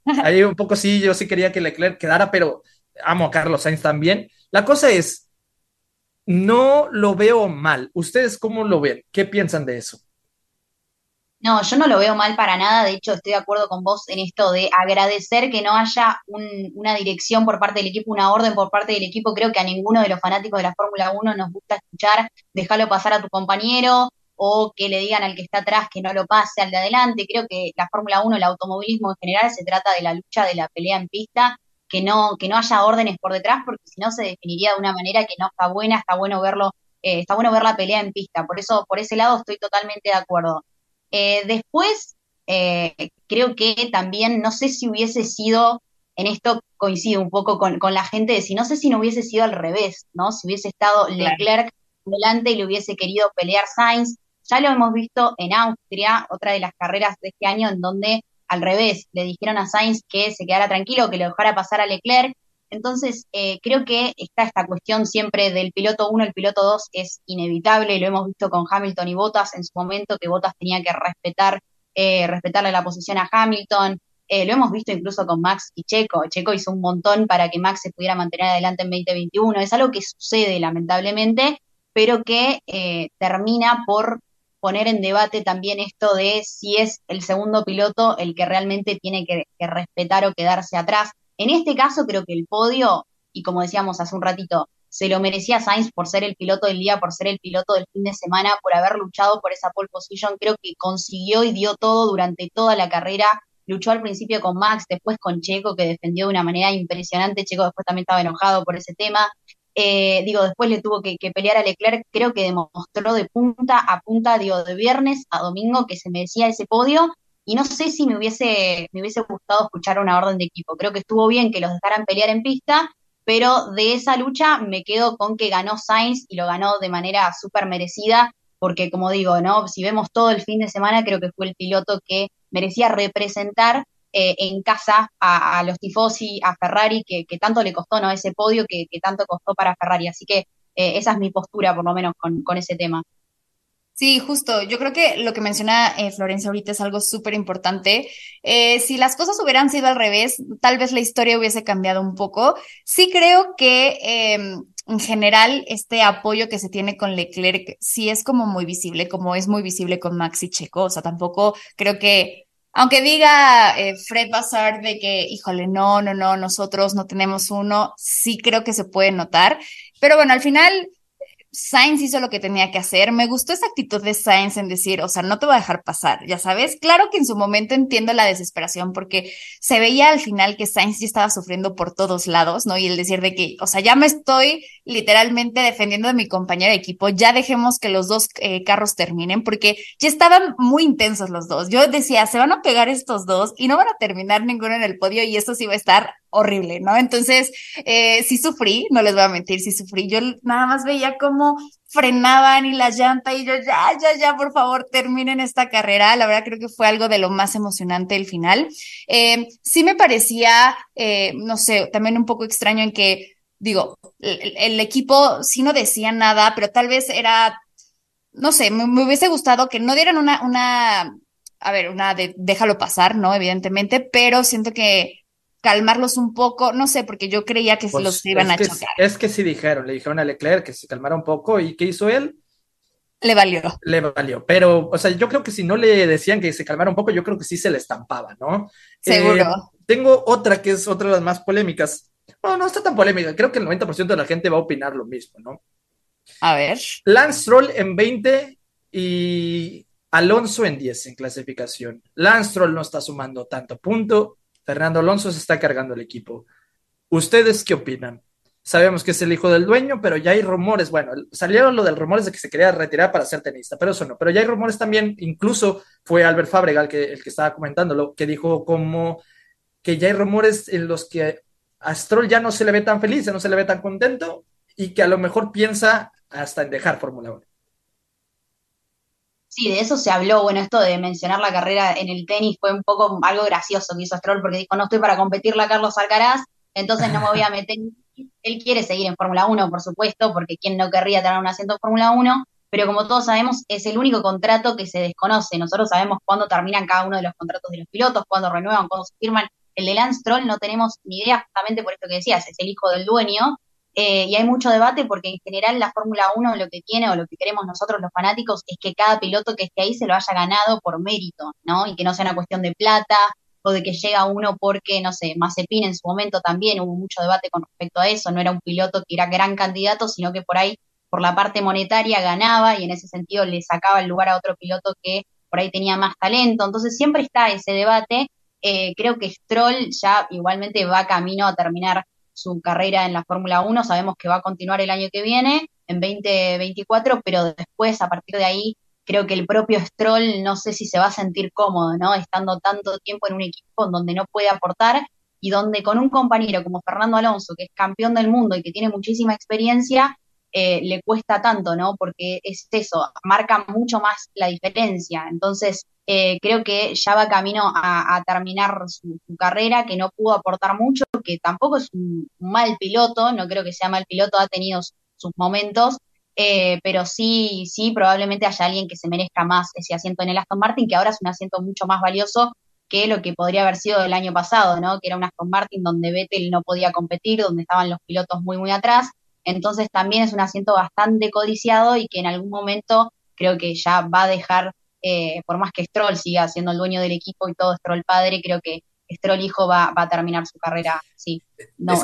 G: Ahí un poco sí, yo sí quería que Leclerc quedara, pero amo a Carlos Sainz también. La cosa es, no lo veo mal. ¿Ustedes cómo lo ven? ¿Qué piensan de eso?
E: No, yo no lo veo mal para nada, de hecho estoy de acuerdo con vos en esto de agradecer que no haya una dirección por parte del equipo, una orden por parte del equipo. Creo que a ninguno de los fanáticos de la Fórmula 1 nos gusta escuchar, déjalo pasar a tu compañero o que le digan al que está atrás que no lo pase al de adelante. Creo que la Fórmula 1, el automovilismo en general, se trata de la lucha, de la pelea en pista, que no, que no haya órdenes por detrás, porque si no se definiría de una manera que no está buena, está bueno verlo, eh, está bueno ver la pelea en pista. Por eso, por ese lado estoy totalmente de acuerdo. Eh, después, eh, creo que también, no sé si hubiese sido, en esto coincido un poco con, la gente, de si no sé si no hubiese sido al revés, ¿no? Si hubiese estado Leclerc delante y le hubiese querido pelear Sainz. Ya lo hemos visto en Austria, otra de las carreras de este año, en donde al revés, le dijeron a Sainz que se quedara tranquilo, que lo dejara pasar a Leclerc. Entonces, eh, creo que está esta cuestión siempre del piloto 1, el piloto 2 es inevitable, lo hemos visto con Hamilton y Bottas en su momento, que Bottas tenía que respetar, eh, respetarle la posición a Hamilton, eh, lo hemos visto incluso con Max y Checo, Checo hizo un montón para que Max se pudiera mantener adelante en 2021, es algo que sucede lamentablemente, pero que termina por poner en debate también esto de si es el segundo piloto el que realmente tiene que respetar o quedarse atrás en este caso creo que el podio, y como decíamos hace un ratito, se lo merecía Sainz por ser el piloto del día, por ser el piloto del fin de semana, por haber luchado por esa pole position. Creo que consiguió y dio todo durante toda la carrera. luchó al principio con Max, después con Checo, que defendió de una manera impresionante, Checo después también estaba enojado por ese tema, eh, digo, después le tuvo que, que, pelear a Leclerc, creo que demostró de punta a punta, digo, de viernes a domingo que se merecía ese podio, y no sé si me hubiese, me hubiese gustado escuchar una orden de equipo, creo que estuvo bien que los dejaran pelear en pista, pero de esa lucha me quedo con que ganó Sainz y lo ganó de manera súper merecida, porque como digo, ¿no? Si vemos todo el fin de semana, creo que fue el piloto que merecía representar eh, en casa a, los tifosi, a Ferrari, que, tanto le costó, ¿no? Ese podio que, tanto costó para Ferrari. Así que eh, esa es mi postura, por lo menos, con, con ese tema.
D: Sí, justo. Yo creo que lo que menciona eh, Florencia ahorita es algo súper importante. Eh, si las cosas hubieran sido al revés, tal vez la historia hubiese cambiado un poco. Sí creo que em, en general este apoyo que se tiene con Leclerc sí es como muy visible, como es muy visible con Maxi Checo. O sea, tampoco creo que, aunque diga eh, Fred Bazar de que, híjole, no, no, no, nosotros no tenemos uno, sí creo que se puede notar. Pero bueno, al final Sainz hizo lo que tenía que hacer. Me gustó esa actitud de Sainz en decir, o sea, no te voy a dejar pasar, ya sabes. Claro que en su momento entiendo la desesperación porque se veía al final que Sainz ya estaba sufriendo por todos lados, ¿no? Y el decir de que, o sea, ya me estoy literalmente defendiendo de mi compañero de equipo, ya dejemos que los dos eh, carros terminen porque ya estaban muy intensos los dos. Yo decía, se van a pegar estos dos y no van a terminar ninguno en el podio y esto sí va a estar horrible, ¿no? Entonces, eh, sí sufrí, no les voy a mentir, sí sufrí. Yo nada más veía cómo frenaban y la llanta y yo, ya, ya, ya, por favor, terminen esta carrera. La verdad creo que fue algo de lo más emocionante el final. Eh, sí me parecía, eh, no sé, también un poco extraño en que, digo, el, equipo sí no decía nada, pero tal vez era, no sé, me, me hubiese gustado que no dieran una, una, a ver, una de déjalo pasar, ¿no? Evidentemente, pero siento que calmarlos un poco, no sé, porque yo creía que pues los iban a chocar.
G: Es que sí dijeron, le dijeron a Leclerc que se calmara un poco y ¿qué hizo él?
D: Le valió.
G: Le valió, pero, o sea, yo creo que si no le decían que se calmara un poco, yo creo que sí se le estampaba, ¿no?
D: Seguro. Eh,
G: tengo otra que es otra de las más polémicas. Bueno, no está tan polémica, creo que el 90% de la gente va a opinar lo mismo, ¿no?
D: A ver.
G: Lance Stroll en 20 y Alonso en 10 en clasificación. Lance Stroll no está sumando tanto punto, Fernando Alonso se está cargando el equipo. ¿Ustedes qué opinan? Sabemos que es el hijo del dueño, pero ya hay rumores. Bueno, salieron lo del rumores de que se quería retirar para ser tenista, pero eso no. Pero ya hay rumores también, incluso fue Albert Fabregal que, el que estaba comentándolo, que dijo como que ya hay rumores en los que a Stroll ya no se le ve tan feliz, no se le ve tan contento y que a lo mejor piensa hasta en dejar Fórmula 1.
E: Sí, de eso se habló. Bueno, esto de mencionar la carrera en el tenis fue un poco algo gracioso que hizo Stroll porque dijo, no estoy para competirle a Carlos Alcaraz, entonces no me voy a meter. Él quiere seguir en Fórmula 1, por supuesto, porque quién no querría tener un asiento en Fórmula 1, pero como todos sabemos, es el único contrato que se desconoce. Nosotros sabemos cuándo terminan cada uno de los contratos de los pilotos, cuándo renuevan, cuándo se firman. El de Lance Stroll no tenemos ni idea, justamente por esto que decías, es el hijo del dueño, eh, y hay mucho debate porque en general la Fórmula 1 lo que tiene o lo que queremos nosotros los fanáticos es que cada piloto que esté ahí se lo haya ganado por mérito, ¿no? Y que no sea una cuestión de plata o de que llega uno porque, no sé, Mazepin en su momento también hubo mucho debate con respecto a eso, no era un piloto que era gran candidato, sino que por ahí, por la parte monetaria ganaba y en ese sentido le sacaba el lugar a otro piloto que por ahí tenía más talento. Entonces siempre está ese debate. Eh, creo que Stroll ya igualmente va camino a terminar su carrera en la Fórmula 1, sabemos que va a continuar el año que viene, en 2024, pero después, a partir de ahí, creo que el propio Stroll no sé si se va a sentir cómodo, ¿no? Estando tanto tiempo en un equipo donde no puede aportar y donde con un compañero como Fernando Alonso, que es campeón del mundo y que tiene muchísima experiencia, eh, le cuesta tanto, ¿no? Porque es eso, marca mucho más la diferencia. Entonces, eh, creo que ya va camino a, terminar su, carrera, que no pudo aportar mucho, que tampoco es un, mal piloto, no creo que sea mal piloto, ha tenido sus momentos, eh, pero sí, sí, probablemente haya alguien que se merezca más ese asiento en el Aston Martin, que ahora es un asiento mucho más valioso que lo que podría haber sido el año pasado, ¿no? Que era un Aston Martin donde Vettel no podía competir, donde estaban los pilotos muy, muy atrás. Entonces también es un asiento bastante codiciado y que en algún momento creo que ya va a dejar eh, por más que Stroll siga siendo el dueño del equipo y todo Stroll padre, creo que Stroll hijo va, a terminar su carrera, sí. No,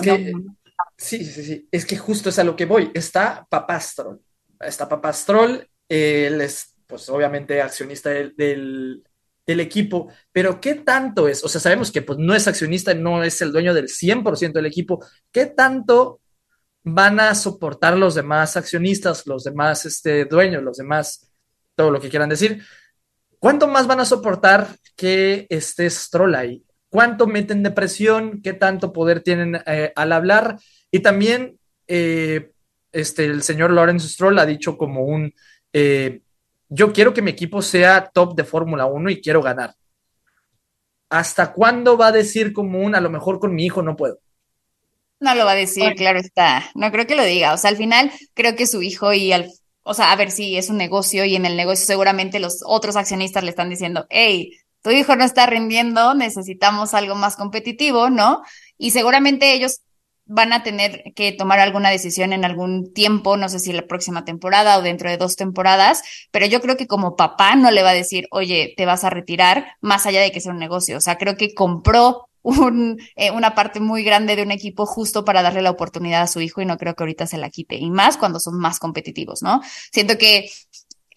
G: sí, sí, sí, es que justo es a lo que voy. Está papá Stroll, está papá Stroll, él es, pues obviamente, accionista del, el equipo, pero ¿qué tanto es? O sea, sabemos que pues, no es accionista, no es el dueño del 100% del equipo. ¿Qué tanto van a soportar los demás accionistas, los demás este, dueños, los demás, todo lo que quieran decir? ¿Cuánto más van a soportar que esté Stroll ahí? ¿Cuánto meten de presión? ¿Qué tanto poder tienen eh, al hablar? Y también eh, este, el señor Lawrence Stroll ha dicho como un... Eh, yo quiero que mi equipo sea top de Fórmula 1 y quiero ganar. ¿Hasta cuándo va a decir como un, a lo mejor con mi hijo no puedo?
D: No lo va a decir, claro está. No creo que lo diga. O sea, al final creo que su hijo y al, o sea, a ver si es un negocio y en el negocio seguramente los otros accionistas le están diciendo, hey, tu hijo no está rindiendo, necesitamos algo más competitivo, ¿no? Y seguramente ellos van a tener que tomar alguna decisión en algún tiempo, no sé si la próxima temporada o dentro de dos temporadas, pero yo creo que como papá no le va a decir, oye, te vas a retirar, más allá de que sea un negocio. O sea, creo que compró un, eh, una parte muy grande de un equipo justo para darle la oportunidad a su hijo y no creo que ahorita se la quite. Y más cuando son más competitivos, ¿no? Siento que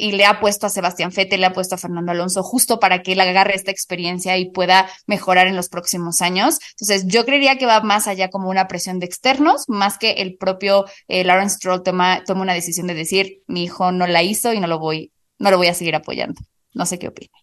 D: y le ha puesto a Sebastián Fete, le ha puesto a Fernando Alonso justo para que él agarre esta experiencia y pueda mejorar en los próximos años. Entonces, yo creería que va más allá como una presión de externos, más que el propio eh, Lawrence Stroll toma, toma una decisión de decir, mi hijo no la hizo y no lo voy, no lo voy a seguir apoyando. No sé qué opina.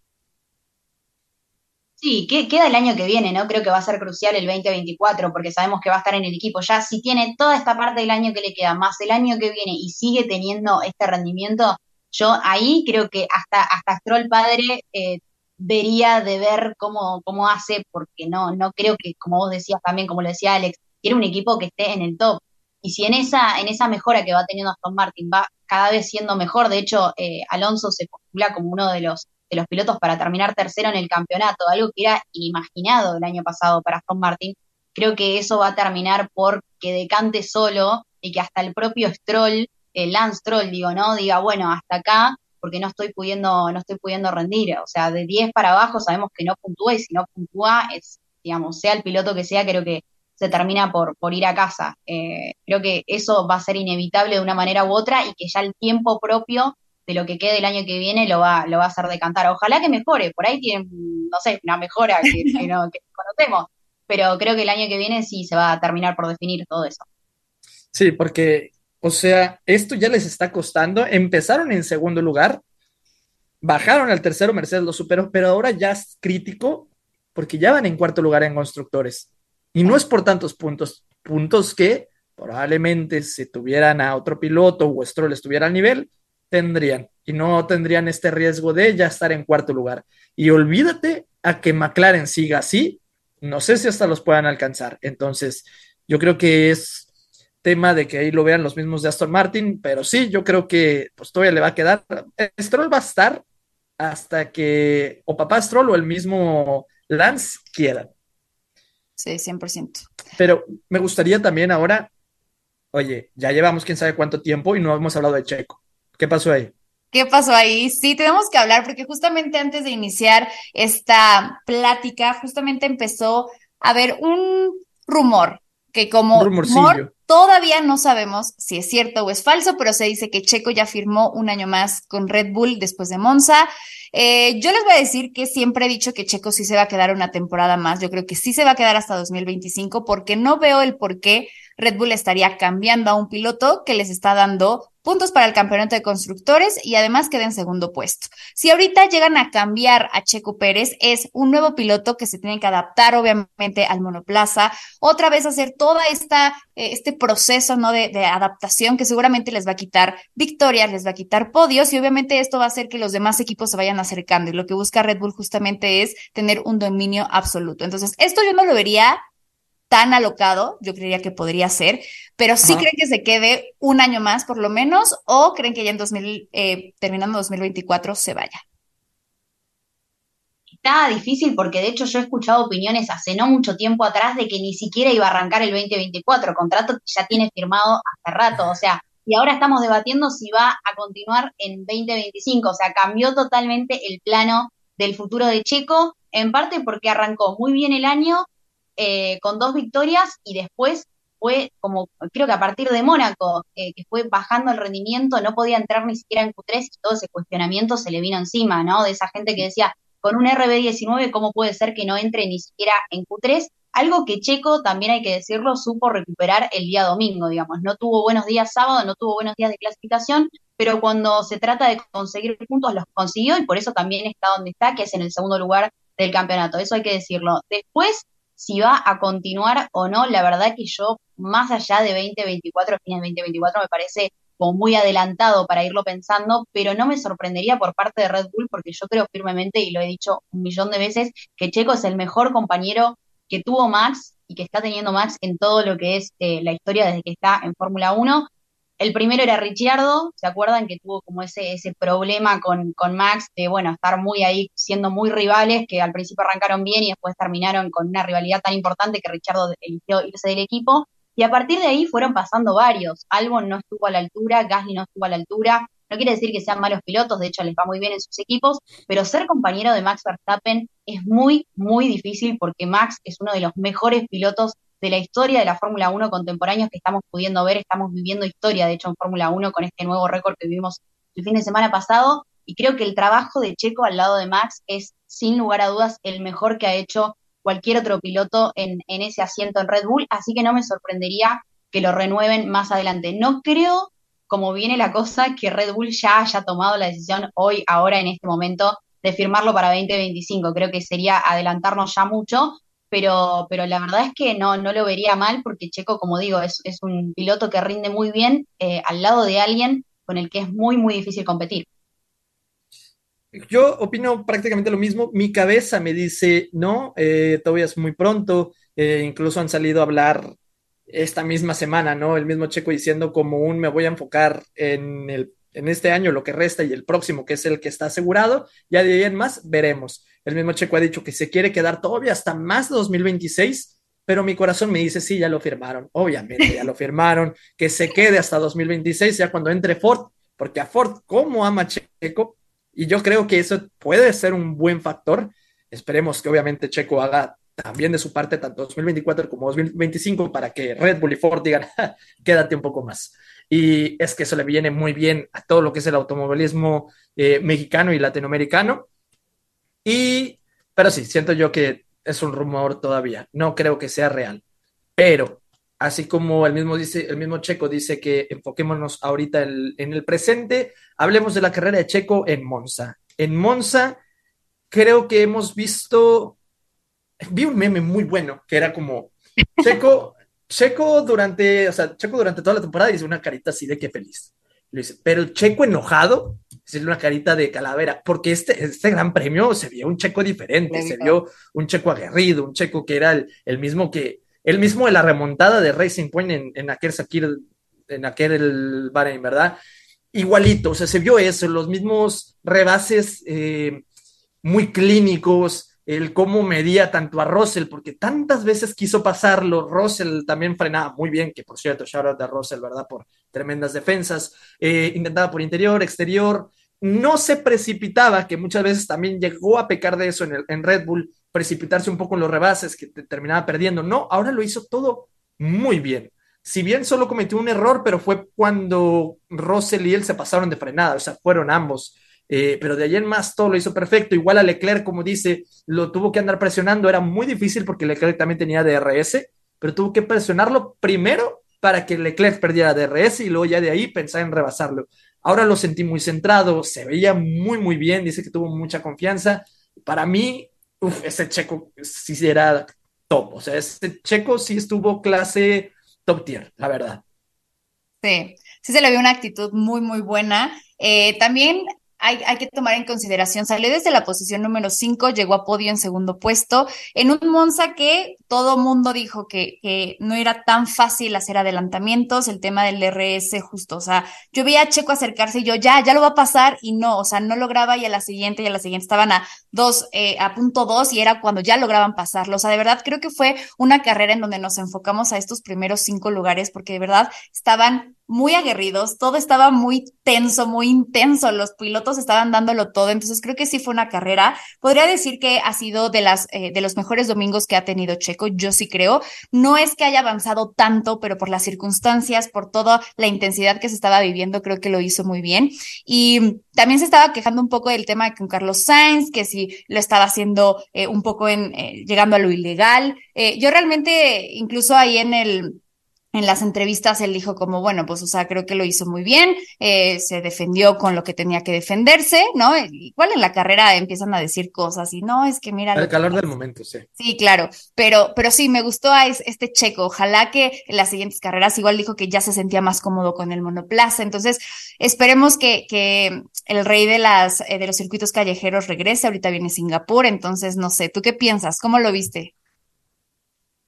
E: Sí, que, queda el año que viene, ¿no? Creo que va a ser crucial el 2024 porque sabemos que va a estar en el equipo ya. Si tiene toda esta parte del año que le queda, más el año que viene y sigue teniendo este rendimiento, yo ahí creo que hasta, hasta Stroll padre eh, vería de ver cómo, cómo hace, porque no, no creo que, como vos decías también, como lo decía Alex, quiere un equipo que esté en el top. Y si en esa, en esa mejora que va teniendo Aston Martin va cada vez siendo mejor, de hecho, eh, Alonso se postula como uno de los, de los pilotos para terminar tercero en el campeonato, algo que era inimaginado el año pasado para Aston Martin, creo que eso va a terminar por que decante solo y que hasta el propio Stroll el Lance Troll, digo, ¿no? Diga, bueno, hasta acá, porque no estoy pudiendo, no estoy pudiendo rendir. O sea, de 10 para abajo sabemos que no puntúa y si no puntúa, es, digamos, sea el piloto que sea, creo que se termina por, por ir a casa. Eh, creo que eso va a ser inevitable de una manera u otra y que ya el tiempo propio de lo que quede el año que viene lo va, lo va a hacer decantar. Ojalá que mejore, por ahí tienen, no sé, una mejora que, que, no, que conocemos, pero creo que el año que viene sí se va a terminar por definir todo eso.
G: Sí, porque o sea, esto ya les está costando. Empezaron en segundo lugar, bajaron al tercero, Mercedes lo superó, pero ahora ya es crítico porque ya van en cuarto lugar en constructores. Y no es por tantos puntos, puntos que probablemente si tuvieran a otro piloto o Stroll estuviera al nivel, tendrían. Y no tendrían este riesgo de ya estar en cuarto lugar. Y olvídate a que McLaren siga así, no sé si hasta los puedan alcanzar. Entonces, yo creo que es tema de que ahí lo vean los mismos de Aston Martin, pero sí, yo creo que pues todavía le va a quedar. Stroll va a estar hasta que o papá Stroll o el mismo Lance quieran.
D: Sí, 100%.
G: Pero me gustaría también ahora, oye, ya llevamos quién sabe cuánto tiempo y no hemos hablado de Checo. ¿Qué pasó ahí?
D: ¿Qué pasó ahí? Sí, tenemos que hablar porque justamente antes de iniciar esta plática, justamente empezó a haber un rumor que como rumor Todavía no sabemos si es cierto o es falso, pero se dice que Checo ya firmó un año más con Red Bull después de Monza. Eh, yo les voy a decir que siempre he dicho que Checo sí se va a quedar una temporada más. Yo creo que sí se va a quedar hasta 2025 porque no veo el por qué Red Bull estaría cambiando a un piloto que les está dando puntos para el campeonato de constructores y además queda en segundo puesto. Si ahorita llegan a cambiar a Checo Pérez, es un nuevo piloto que se tiene que adaptar obviamente al monoplaza, otra vez hacer toda esta eh, este proceso no de, de, adaptación que seguramente les va a quitar victorias, les va a quitar podios y obviamente esto va a hacer que los demás equipos se vayan acercando y lo que busca Red Bull justamente es tener un dominio absoluto. Entonces, esto yo no lo vería tan alocado, yo creería que podría ser, pero sí creen que se quede un año más por lo menos o creen que ya en 2000, eh, terminando 2024 se vaya.
E: Está difícil porque de hecho yo he escuchado opiniones hace no mucho tiempo atrás de que ni siquiera iba a arrancar el 2024, contrato que ya tiene firmado hace rato, o sea, y ahora estamos debatiendo si va a continuar en 2025, o sea, cambió totalmente el plano del futuro de Checo, en parte porque arrancó muy bien el año, eh, con dos victorias y después fue como, creo que a partir de Mónaco, eh, que fue bajando el rendimiento, no podía entrar ni siquiera en Q3 y todo ese cuestionamiento se le vino encima, ¿no? De esa gente que decía, con un RB19, ¿cómo puede ser que no entre ni siquiera en Q3? Algo que Checo, también hay que decirlo, supo recuperar el día domingo, digamos. No tuvo buenos días sábado, no tuvo buenos días de clasificación, pero cuando se trata de conseguir puntos los consiguió y por eso también está donde está, que es en el segundo lugar del campeonato. Eso hay que decirlo. Después, si va a continuar o no, la verdad que yo, más allá de 2024, fines de 2024, me parece como muy adelantado para irlo pensando, pero no me sorprendería por parte de Red Bull, porque yo creo firmemente, y lo he dicho un millón de veces, que Checo es el mejor compañero que tuvo Max y que está teniendo Max en todo lo que es eh, la historia desde que está en Fórmula 1. El primero era Ricciardo, ¿se acuerdan que tuvo como ese, ese problema con, con Max de, bueno, estar muy ahí, siendo muy rivales, que al principio arrancaron bien y después terminaron con una rivalidad tan importante que Ricciardo eligió irse del equipo. Y a partir de ahí fueron pasando varios. Albon no estuvo a la altura, Gasly no estuvo a la altura. No quiere decir que sean malos pilotos, de hecho les va muy bien en sus equipos, pero ser compañero de Max Verstappen es muy, muy difícil porque Max es uno de los mejores pilotos de la historia de la Fórmula 1 contemporáneos que estamos pudiendo ver, estamos viviendo historia, de hecho, en Fórmula 1 con este nuevo récord que vivimos el fin de semana pasado, y creo que el trabajo de Checo al lado de Max es, sin lugar a dudas, el mejor que ha hecho cualquier otro piloto en, en ese asiento en Red Bull, así que no me sorprendería que lo renueven más adelante. No creo, como viene la cosa, que Red Bull ya haya tomado la decisión hoy, ahora, en este momento, de firmarlo para 2025. Creo que sería adelantarnos ya mucho, pero, pero la verdad es que no, no lo vería mal porque Checo, como digo, es, es un piloto que rinde muy bien eh, al lado de alguien con el que es muy, muy difícil competir.
G: Yo opino prácticamente lo mismo. Mi cabeza me dice, no, eh, todavía es muy pronto. Eh, incluso han salido a hablar esta misma semana, ¿no? El mismo Checo diciendo como un me voy a enfocar en, el, en este año, lo que resta y el próximo, que es el que está asegurado. Ya de ahí en más, veremos. El mismo Checo ha dicho que se quiere quedar todavía hasta más 2026, pero mi corazón me dice, sí, ya lo firmaron. Obviamente, ya lo firmaron. Que se quede hasta 2026, ya cuando entre Ford, porque a Ford, como ama Checo, y yo creo que eso puede ser un buen factor. Esperemos que obviamente Checo haga también de su parte tanto 2024 como 2025 para que Red Bull y Ford digan, quédate un poco más. Y es que eso le viene muy bien a todo lo que es el automovilismo eh, mexicano y latinoamericano. Y, pero sí, siento yo que es un rumor todavía. No creo que sea real. Pero, así como el mismo dice, el mismo Checo dice que enfoquémonos ahorita en el presente, Hablemos de la carrera de Checo en Monza. En Monza creo que hemos visto, vi un meme muy bueno que era como Checo, Checo durante, o sea, Checo durante toda la temporada dice una carita así de que feliz. dice, pero Checo enojado es una carita de calavera, porque este, este gran premio se vio un Checo diferente, se vio un Checo aguerrido, un Checo que era el, mismo que, el mismo de la remontada de Racing Point en, en aquel Sakir, en aquel Bahrein, ¿verdad? igualito, o sea, se vio eso, los mismos rebases eh, muy clínicos, el cómo medía tanto a Russell, porque tantas veces quiso pasarlo, Russell también frenaba muy bien, que por cierto, shout out a Russell, ¿verdad? Por tremendas defensas, eh, intentaba por interior, exterior, no se precipitaba, que muchas veces también llegó a pecar de eso en, Red Bull, precipitarse un poco en los rebases que terminaba perdiendo, no, ahora lo hizo todo muy bien si bien solo cometió un error, pero fue cuando Russell y él se pasaron de frenada, o sea, fueron ambos. Eh, pero de allí en más todo lo hizo perfecto. Igual a Leclerc, como dice, lo tuvo que andar presionando. Era muy difícil porque Leclerc también tenía DRS, pero tuvo que presionarlo primero para que Leclerc perdiera DRS y luego ya de ahí pensar en rebasarlo. Ahora lo sentí muy centrado, se veía muy, muy bien. Dice que tuvo mucha confianza. Para mí, ese checo sí era top. O sea, ese checo sí estuvo clase top tier, la verdad.
D: Sí, sí se le vio una actitud muy, muy buena. Eh, también hay, hay, que tomar en consideración, salió desde la posición número 5, llegó a podio en segundo puesto, en un Monza que todo mundo dijo que, que, no era tan fácil hacer adelantamientos, el tema del DRS justo, o sea, yo veía a Checo acercarse y yo, ya, ya lo va a pasar, y no, o sea, no lograba y a la siguiente y a la siguiente estaban a dos, eh, a punto dos y era cuando ya lograban pasarlo, o sea, de verdad creo que fue una carrera en donde nos enfocamos a estos primeros cinco lugares porque de verdad estaban muy aguerridos, todo estaba muy tenso, muy intenso, los pilotos estaban dándolo todo, entonces creo que sí fue una carrera. Podría decir que ha sido de las eh, de los mejores domingos que ha tenido Checo, yo sí creo. No es que haya avanzado tanto, pero por las circunstancias, por toda la intensidad que se estaba viviendo, creo que lo hizo muy bien. Y también se estaba quejando un poco del tema con Carlos Sainz, que si lo estaba haciendo eh, un poco en, eh, llegando a lo ilegal. Eh, yo realmente, incluso ahí en el, en las entrevistas él dijo como, bueno, pues, o sea, creo que lo hizo muy bien, eh, se defendió con lo que tenía que defenderse, ¿no? Igual en la carrera empiezan a decir cosas y no, es que mira.
G: El calor del momento, sí.
D: Sí, claro, pero, pero sí, me gustó a este checo. Ojalá que en las siguientes carreras igual dijo que ya se sentía más cómodo con el monoplaza. Entonces, esperemos que, que el rey de las, eh, de los circuitos callejeros regrese. Ahorita viene Singapur, entonces, no sé, ¿tú qué piensas? ¿Cómo lo viste?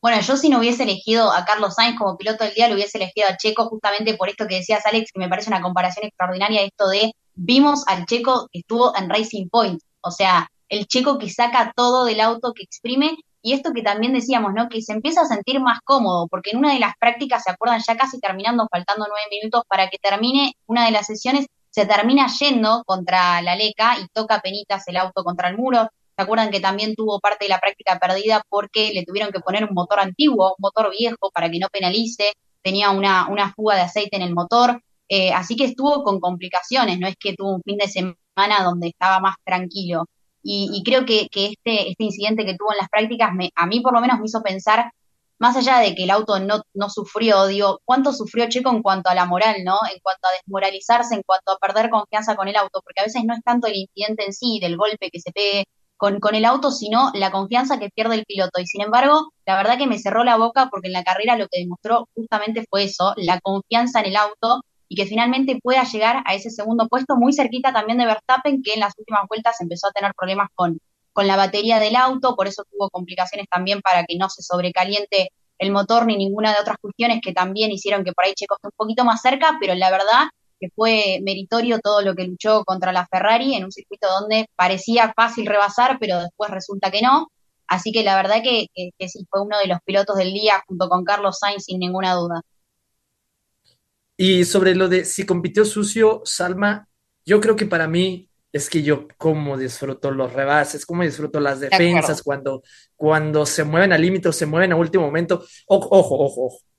E: Bueno, yo si no hubiese elegido a Carlos Sainz como piloto del día, lo hubiese elegido a Checo justamente por esto que decías, Alex, que me parece una comparación extraordinaria, esto de vimos al Checo que estuvo en Racing Point, o sea, el Checo que saca todo del auto, que exprime, y esto que también decíamos, ¿no? Que se empieza a sentir más cómodo, porque en una de las prácticas, se acuerdan, ya casi terminando, faltando nueve minutos para que termine una de las sesiones, se termina yendo contra la Leca y toca penitas el auto contra el muro, ¿Se acuerdan que también tuvo parte de la práctica perdida porque le tuvieron que poner un motor antiguo, un motor viejo para que no penalice? Tenía una, una fuga de aceite en el motor. Eh, así que estuvo con complicaciones, no es que tuvo un fin de semana donde estaba más tranquilo. Y, creo que, este, este incidente que tuvo en las prácticas, me, a mí por lo menos me hizo pensar, más allá de que el auto no, no sufrió, digo, ¿cuánto sufrió Checo en cuanto a la moral, ¿no? En cuanto a desmoralizarse, en cuanto a perder confianza con el auto, porque a veces no es tanto el incidente en sí, del golpe que se pegue con, con el auto, sino la confianza que pierde el piloto. Y sin embargo, la verdad que me cerró la boca porque en la carrera lo que demostró justamente fue eso, la confianza en el auto y que finalmente pueda llegar a ese segundo puesto muy cerquita también de Verstappen, que en las últimas vueltas empezó a tener problemas con, con la batería del auto, por eso tuvo complicaciones también para que no se sobrecaliente el motor ni ninguna de otras cuestiones que también hicieron que por ahí Checo esté un poquito más cerca, pero la verdad que fue meritorio todo lo que luchó contra la Ferrari en un circuito donde parecía fácil rebasar, pero después resulta que no. Así que la verdad que, que, sí fue uno de los pilotos del día junto con Carlos Sainz sin ninguna duda.
G: Y sobre lo de si compitió sucio, Salma, yo creo que para mí es que yo como disfruto los rebases, como disfruto las defensas cuando, cuando se mueven al límite o se mueven a último momento. Ojo, ojo, ojo, ojo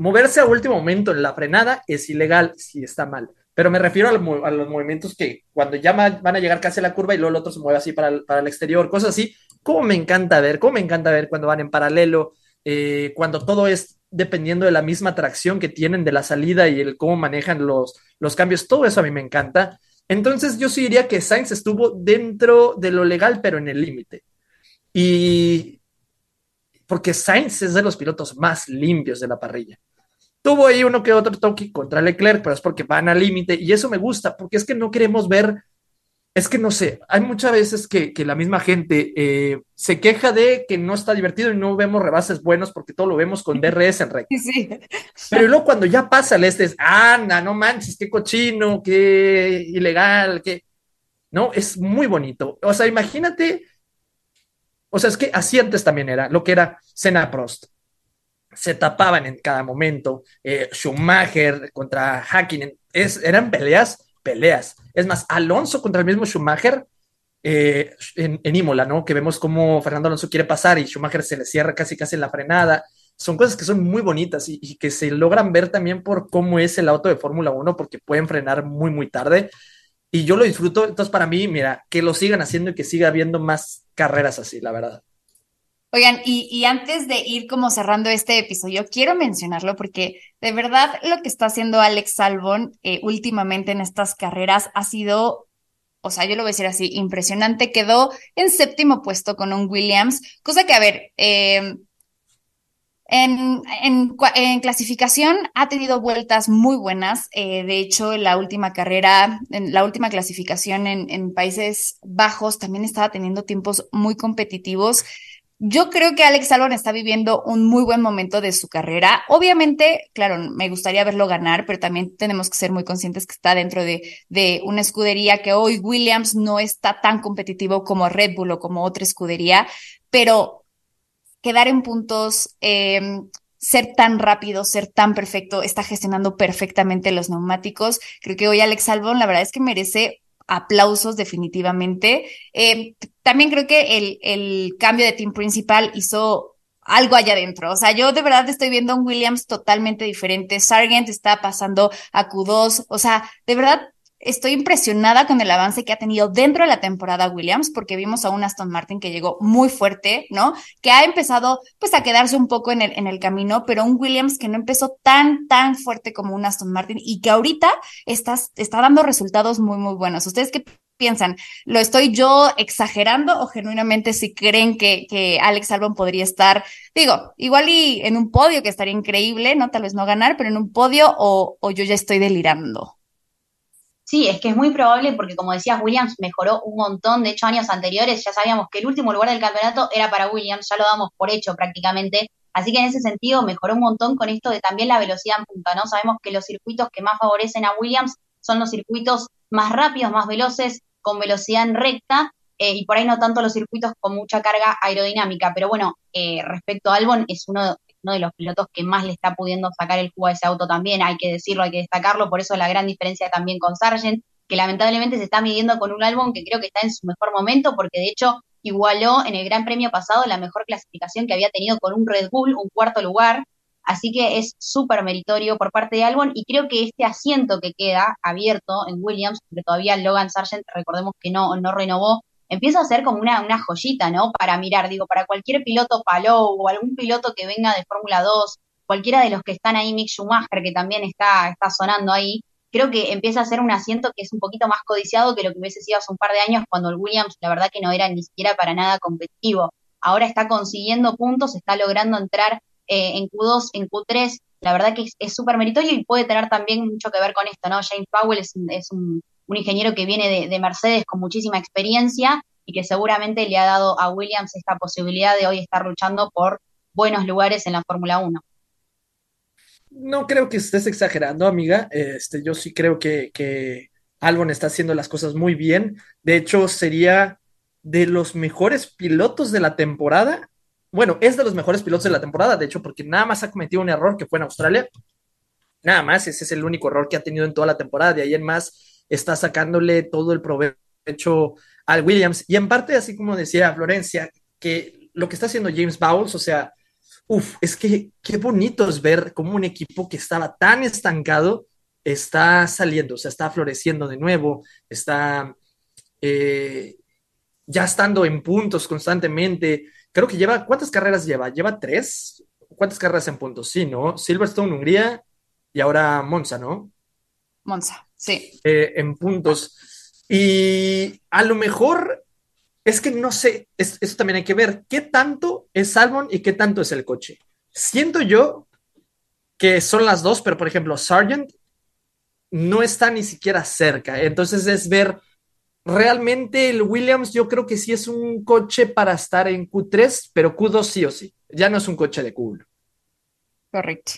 G: moverse a último momento en la frenada es ilegal si está mal. Pero me refiero a, los movimientos que cuando ya van a llegar casi a la curva y luego el otro se mueve así para el, exterior, cosas así. Cómo me encanta ver, cómo me encanta ver cuando van en paralelo, eh, cuando todo es dependiendo de la misma tracción que tienen de la salida y el cómo manejan los, los cambios. Todo eso a mí me encanta. Entonces yo sí diría que Sainz estuvo dentro de lo legal, pero en el límite. Y porque Sainz es de los pilotos más limpios de la parrilla. Tuvo ahí uno que otro toque contra Leclerc, pero es porque van al límite y eso me gusta, porque es que no queremos ver, es que no sé, hay muchas veces que, la misma gente eh, se queja de que no está divertido y no vemos rebases buenos porque todo lo vemos con DRS en recta. Sí. Pero luego cuando ya pasa el este es, anda, no manches, qué cochino, qué ilegal, qué... No, es muy bonito. O sea, imagínate, o sea, es que así antes también era, lo que era Senna Prost se tapaban en cada momento. Eh, Schumacher contra Hakkinen, es, eran peleas, peleas. Es más, Alonso contra el mismo Schumacher eh, en, en, Imola, ¿no? Que vemos cómo Fernando Alonso quiere pasar y Schumacher se le cierra casi casi en la frenada. Son cosas que son muy bonitas y, y que se logran ver también por cómo es el auto de Fórmula 1, porque pueden frenar muy, muy tarde. Y yo lo disfruto. Entonces, para mí, mira, que lo sigan haciendo y que siga habiendo más carreras así, la verdad.
D: Oigan, y, antes de ir como cerrando este episodio, quiero mencionarlo porque de verdad lo que está haciendo Alex Salvon eh, últimamente en estas carreras ha sido, o sea, yo lo voy a decir así, impresionante. Quedó en séptimo puesto con un Williams, cosa que, a ver, em, en, en, clasificación ha tenido vueltas muy buenas. Eh, de hecho, en la última carrera, en la última clasificación en, en Países Bajos, también estaba teniendo tiempos muy competitivos. Yo creo que Alex Albon está viviendo un muy buen momento de su carrera. Obviamente, claro, me gustaría verlo ganar, pero también tenemos que ser muy conscientes que está dentro de, una escudería que hoy Williams no está tan competitivo como Red Bull o como otra escudería, pero quedar en puntos, eh, ser tan rápido, ser tan perfecto, está gestionando perfectamente los neumáticos. Creo que hoy Alex Albon, la verdad es que merece aplausos definitivamente. Eh, también creo que el, el cambio de team principal hizo algo allá adentro. O sea, yo de verdad estoy viendo a un Williams totalmente diferente. Sargent está pasando a Q2. O sea, de verdad estoy impresionada con el avance que ha tenido dentro de la temporada Williams, porque vimos a un Aston Martin que llegó muy fuerte, ¿no? Que ha empezado pues a quedarse un poco en el, en el camino, pero un Williams que no empezó tan, tan fuerte como un Aston Martin y que ahorita está, está dando resultados muy, muy buenos. ¿Ustedes qué piensan? ¿Lo estoy yo exagerando o genuinamente si creen que, que Alex Albon podría estar, digo, igual y en un podio que estaría increíble, ¿no? Tal vez no ganar, pero en un podio o, o yo ya estoy delirando.
E: Sí, es que es muy probable porque, como decías, Williams mejoró un montón. De hecho, años anteriores ya sabíamos que el último lugar del campeonato era para Williams, ya lo damos por hecho prácticamente. Así que en ese sentido mejoró un montón con esto de también la velocidad en punta, ¿no? Sabemos que los circuitos que más favorecen a Williams son los circuitos más rápidos, más veloces, con velocidad en recta, eh, y por ahí no tanto los circuitos con mucha carga aerodinámica. Pero bueno, eh, respecto a Albon, es uno, uno de los pilotos que más le está pudiendo sacar el jugo a ese auto también, hay que decirlo, hay que destacarlo, por eso la gran diferencia también con Sargent, que lamentablemente se está midiendo con un álbum que creo que está en su mejor momento, porque de hecho igualó en el Gran Premio pasado la mejor clasificación que había tenido con un Red Bull, un cuarto lugar, así que es súper meritorio por parte de Albon y creo que este asiento que queda abierto en Williams, porque todavía Logan Sargent, recordemos que no, no renovó, empieza a ser como una, una joyita, ¿no? Para mirar, digo, para cualquier piloto Palou o algún piloto que venga de Fórmula 2, cualquiera de los que están ahí, Mick Schumacher, que también está, está sonando ahí, creo que empieza a ser un asiento que es un poquito más codiciado que lo que hubiese sido hace un par de años cuando el Williams, la verdad que no era ni siquiera para nada competitivo. Ahora está consiguiendo puntos, está logrando entrar eh, en Q2, en Q3, la verdad que es súper meritorio y puede tener también mucho que ver con esto, ¿no? James Powell es, es un, un ingeniero que viene de, Mercedes con muchísima experiencia y que seguramente le ha dado a Williams esta posibilidad de hoy estar luchando por buenos lugares en la Fórmula 1.
G: No creo que estés exagerando, amiga. Este, yo sí creo que, que Albon está haciendo las cosas muy bien. De hecho, sería de los mejores pilotos de la temporada. Bueno, es de los mejores pilotos de la temporada, de hecho, porque nada más ha cometido un error que fue en Australia. Nada más, ese es el único error que ha tenido en toda la temporada. De ahí en más, está sacándole todo el provecho al Williams. Y en parte, así como decía Florencia, que lo que está haciendo James Bowles, o sea, uff, es que qué bonito es ver cómo un equipo que estaba tan estancado está saliendo, o sea, está floreciendo de nuevo, está eh, ya estando en puntos constantemente. Creo que lleva, ¿cuántas carreras lleva? ¿Lleva tres? ¿Cuántas carreras en puntos? Sí, ¿no? Silverstone, Hungría y ahora Monza, ¿no?
D: Monza. Sí.
G: Eh, en puntos. Y a lo mejor es que no sé, eso también hay que ver qué tanto es Albon y qué tanto es el coche. Siento yo que son las dos, pero por ejemplo, Sargent no está ni siquiera cerca. Entonces es ver realmente el Williams, yo creo que sí es un coche para estar en Q3, pero Q2 sí o sí. Ya no es un coche de Q1.
D: Correcto.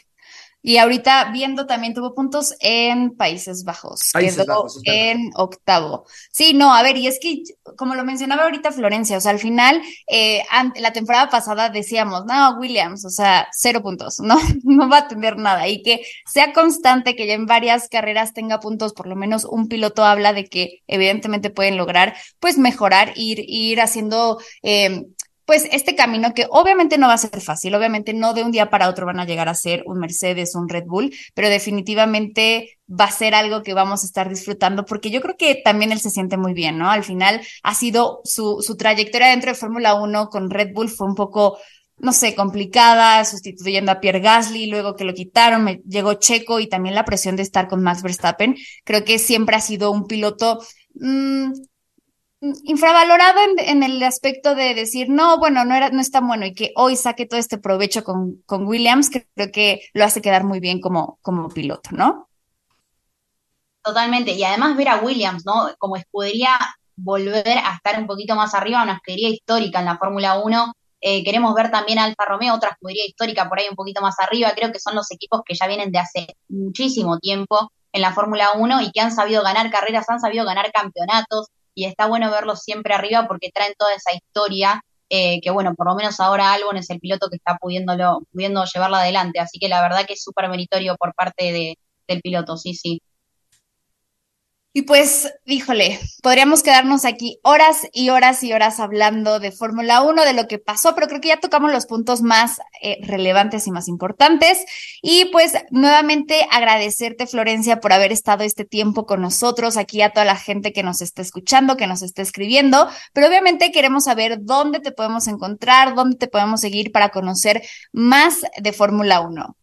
D: Y ahorita viendo también tuvo puntos en Países Bajos, quedó en octavo. Sí, no, a ver, y es que como lo mencionaba ahorita Florencia, o sea, al final, eh, la temporada pasada decíamos, no, Williams, o sea, cero puntos, no, no va a tener nada y que sea constante, que ya en varias carreras tenga puntos, por lo menos un piloto habla de que evidentemente pueden lograr, pues mejorar, ir, ir haciendo eh, pues este camino que obviamente no va a ser fácil, obviamente no de un día para otro van a llegar a ser un Mercedes, un Red Bull, pero definitivamente va a ser algo que vamos a estar disfrutando porque yo creo que también él se siente muy bien, ¿no? Al final ha sido su, su trayectoria dentro de Fórmula 1 con Red Bull fue un poco no sé, complicada, sustituyendo a Pierre Gasly, luego que lo quitaron, me llegó Checo y también la presión de estar con Max Verstappen. Creo que siempre ha sido un piloto mmm, infravalorado en, el aspecto de decir, no, bueno, no, era, no es tan bueno y que hoy saque todo este provecho con, con Williams, creo que lo hace quedar muy bien como, como piloto, ¿no?
E: Totalmente, y además ver a Williams, ¿no? Como escudería, volver a estar un poquito más arriba, una escudería histórica en la Fórmula 1. Eh, queremos ver también a Alfa Romeo, otra escudería histórica por ahí un poquito más arriba. Creo que son los equipos que ya vienen de hace muchísimo tiempo en la Fórmula 1 y que han sabido ganar carreras, han sabido ganar campeonatos, y está bueno verlos siempre arriba porque traen toda esa historia eh, que bueno, por lo menos ahora Albon es el piloto que está pudiéndolo, pudiendo llevarla adelante, así que la verdad que es súper meritorio por parte de, del piloto, sí, sí.
D: Y pues, híjole, podríamos quedarnos aquí horas y horas y horas hablando de Fórmula 1, de lo que pasó, pero creo que ya tocamos los puntos más eh, relevantes y más importantes. Y pues, nuevamente agradecerte, Florencia, por haber estado este tiempo con nosotros, aquí a toda la gente que nos está escuchando, que nos está escribiendo, pero obviamente queremos saber dónde te podemos encontrar, dónde te podemos seguir para conocer más de Fórmula 1.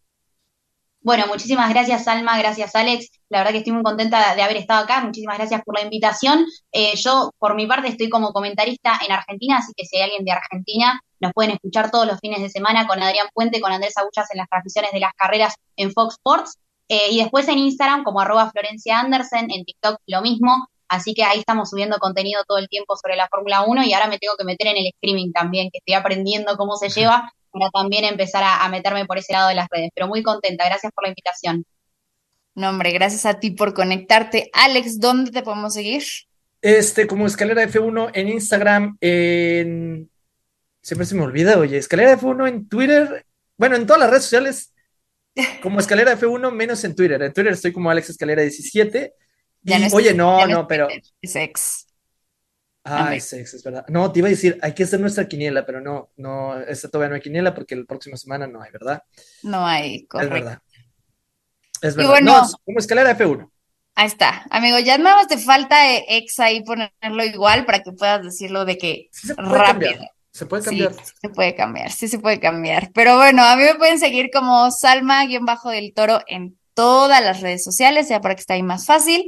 E: Bueno, muchísimas gracias, Alma, gracias, Alex. La verdad que estoy muy contenta de haber estado acá. Muchísimas gracias por la invitación. Eh, yo, por mi parte, estoy como comentarista en Argentina, así que si hay alguien de Argentina, nos pueden escuchar todos los fines de semana con Adrián Puente, con Andrés Agullas en las transmisiones de las carreras en Fox Sports. Eh, y después en Instagram, como arroba Florencia Andersen, en TikTok lo mismo. Así que ahí estamos subiendo contenido todo el tiempo sobre la Fórmula 1 y ahora me tengo que meter en el streaming también, que estoy aprendiendo cómo se lleva para también empezar a, meterme por ese lado de las redes. Pero muy contenta, gracias por la invitación.
D: No, hombre, gracias a ti por conectarte. Alex, ¿dónde te podemos seguir?
G: Este, como Escalera F1 en Instagram, en... Siempre se me olvida, oye, Escalera F1 en Twitter, bueno, en todas las redes sociales, como Escalera F1, menos en Twitter. En Twitter estoy como Alex Escalera 17. Y, oye, no, no, pero...
D: Es ex.
G: Ah, es ex, es verdad. No, te iba a decir, hay que hacer nuestra quiniela, pero no, no, esta todavía no hay quiniela porque la próxima semana no hay, ¿verdad?
D: No hay, correcto. Es verdad.
G: Es verdad. Bueno, no, como escalera F1.
D: Ahí está, amigo, ya nada más te falta eh, ex ahí ponerlo igual para que puedas decirlo de que
G: se puede rápido. Cambiar. Se puede cambiar.
D: Sí, se puede cambiar, sí se puede cambiar. Pero bueno, a mí me pueden seguir como Salma-del Toro en todas las redes sociales, ya para que esté ahí más fácil.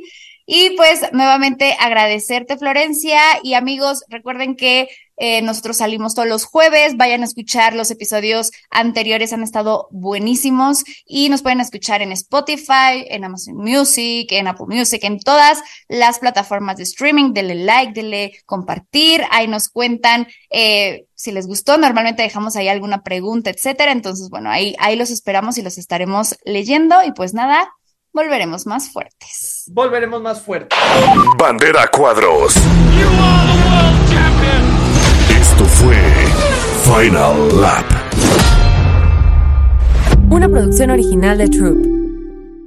D: Y pues nuevamente agradecerte, Florencia. Y amigos, recuerden que eh, nosotros salimos todos los jueves. Vayan a escuchar los episodios anteriores, han estado buenísimos. Y nos pueden escuchar en Spotify, en Amazon Music, en Apple Music, en todas las plataformas de streaming. Denle like, denle compartir. Ahí nos cuentan eh, si les gustó. Normalmente dejamos ahí alguna pregunta, etcétera. Entonces, bueno, ahí, ahí los esperamos y los estaremos leyendo. Y pues nada, volveremos más fuertes.
G: Volveremos más fuertes.
C: Bandera cuadros. Esto fue Final Lap.
F: Una producción original de Troop.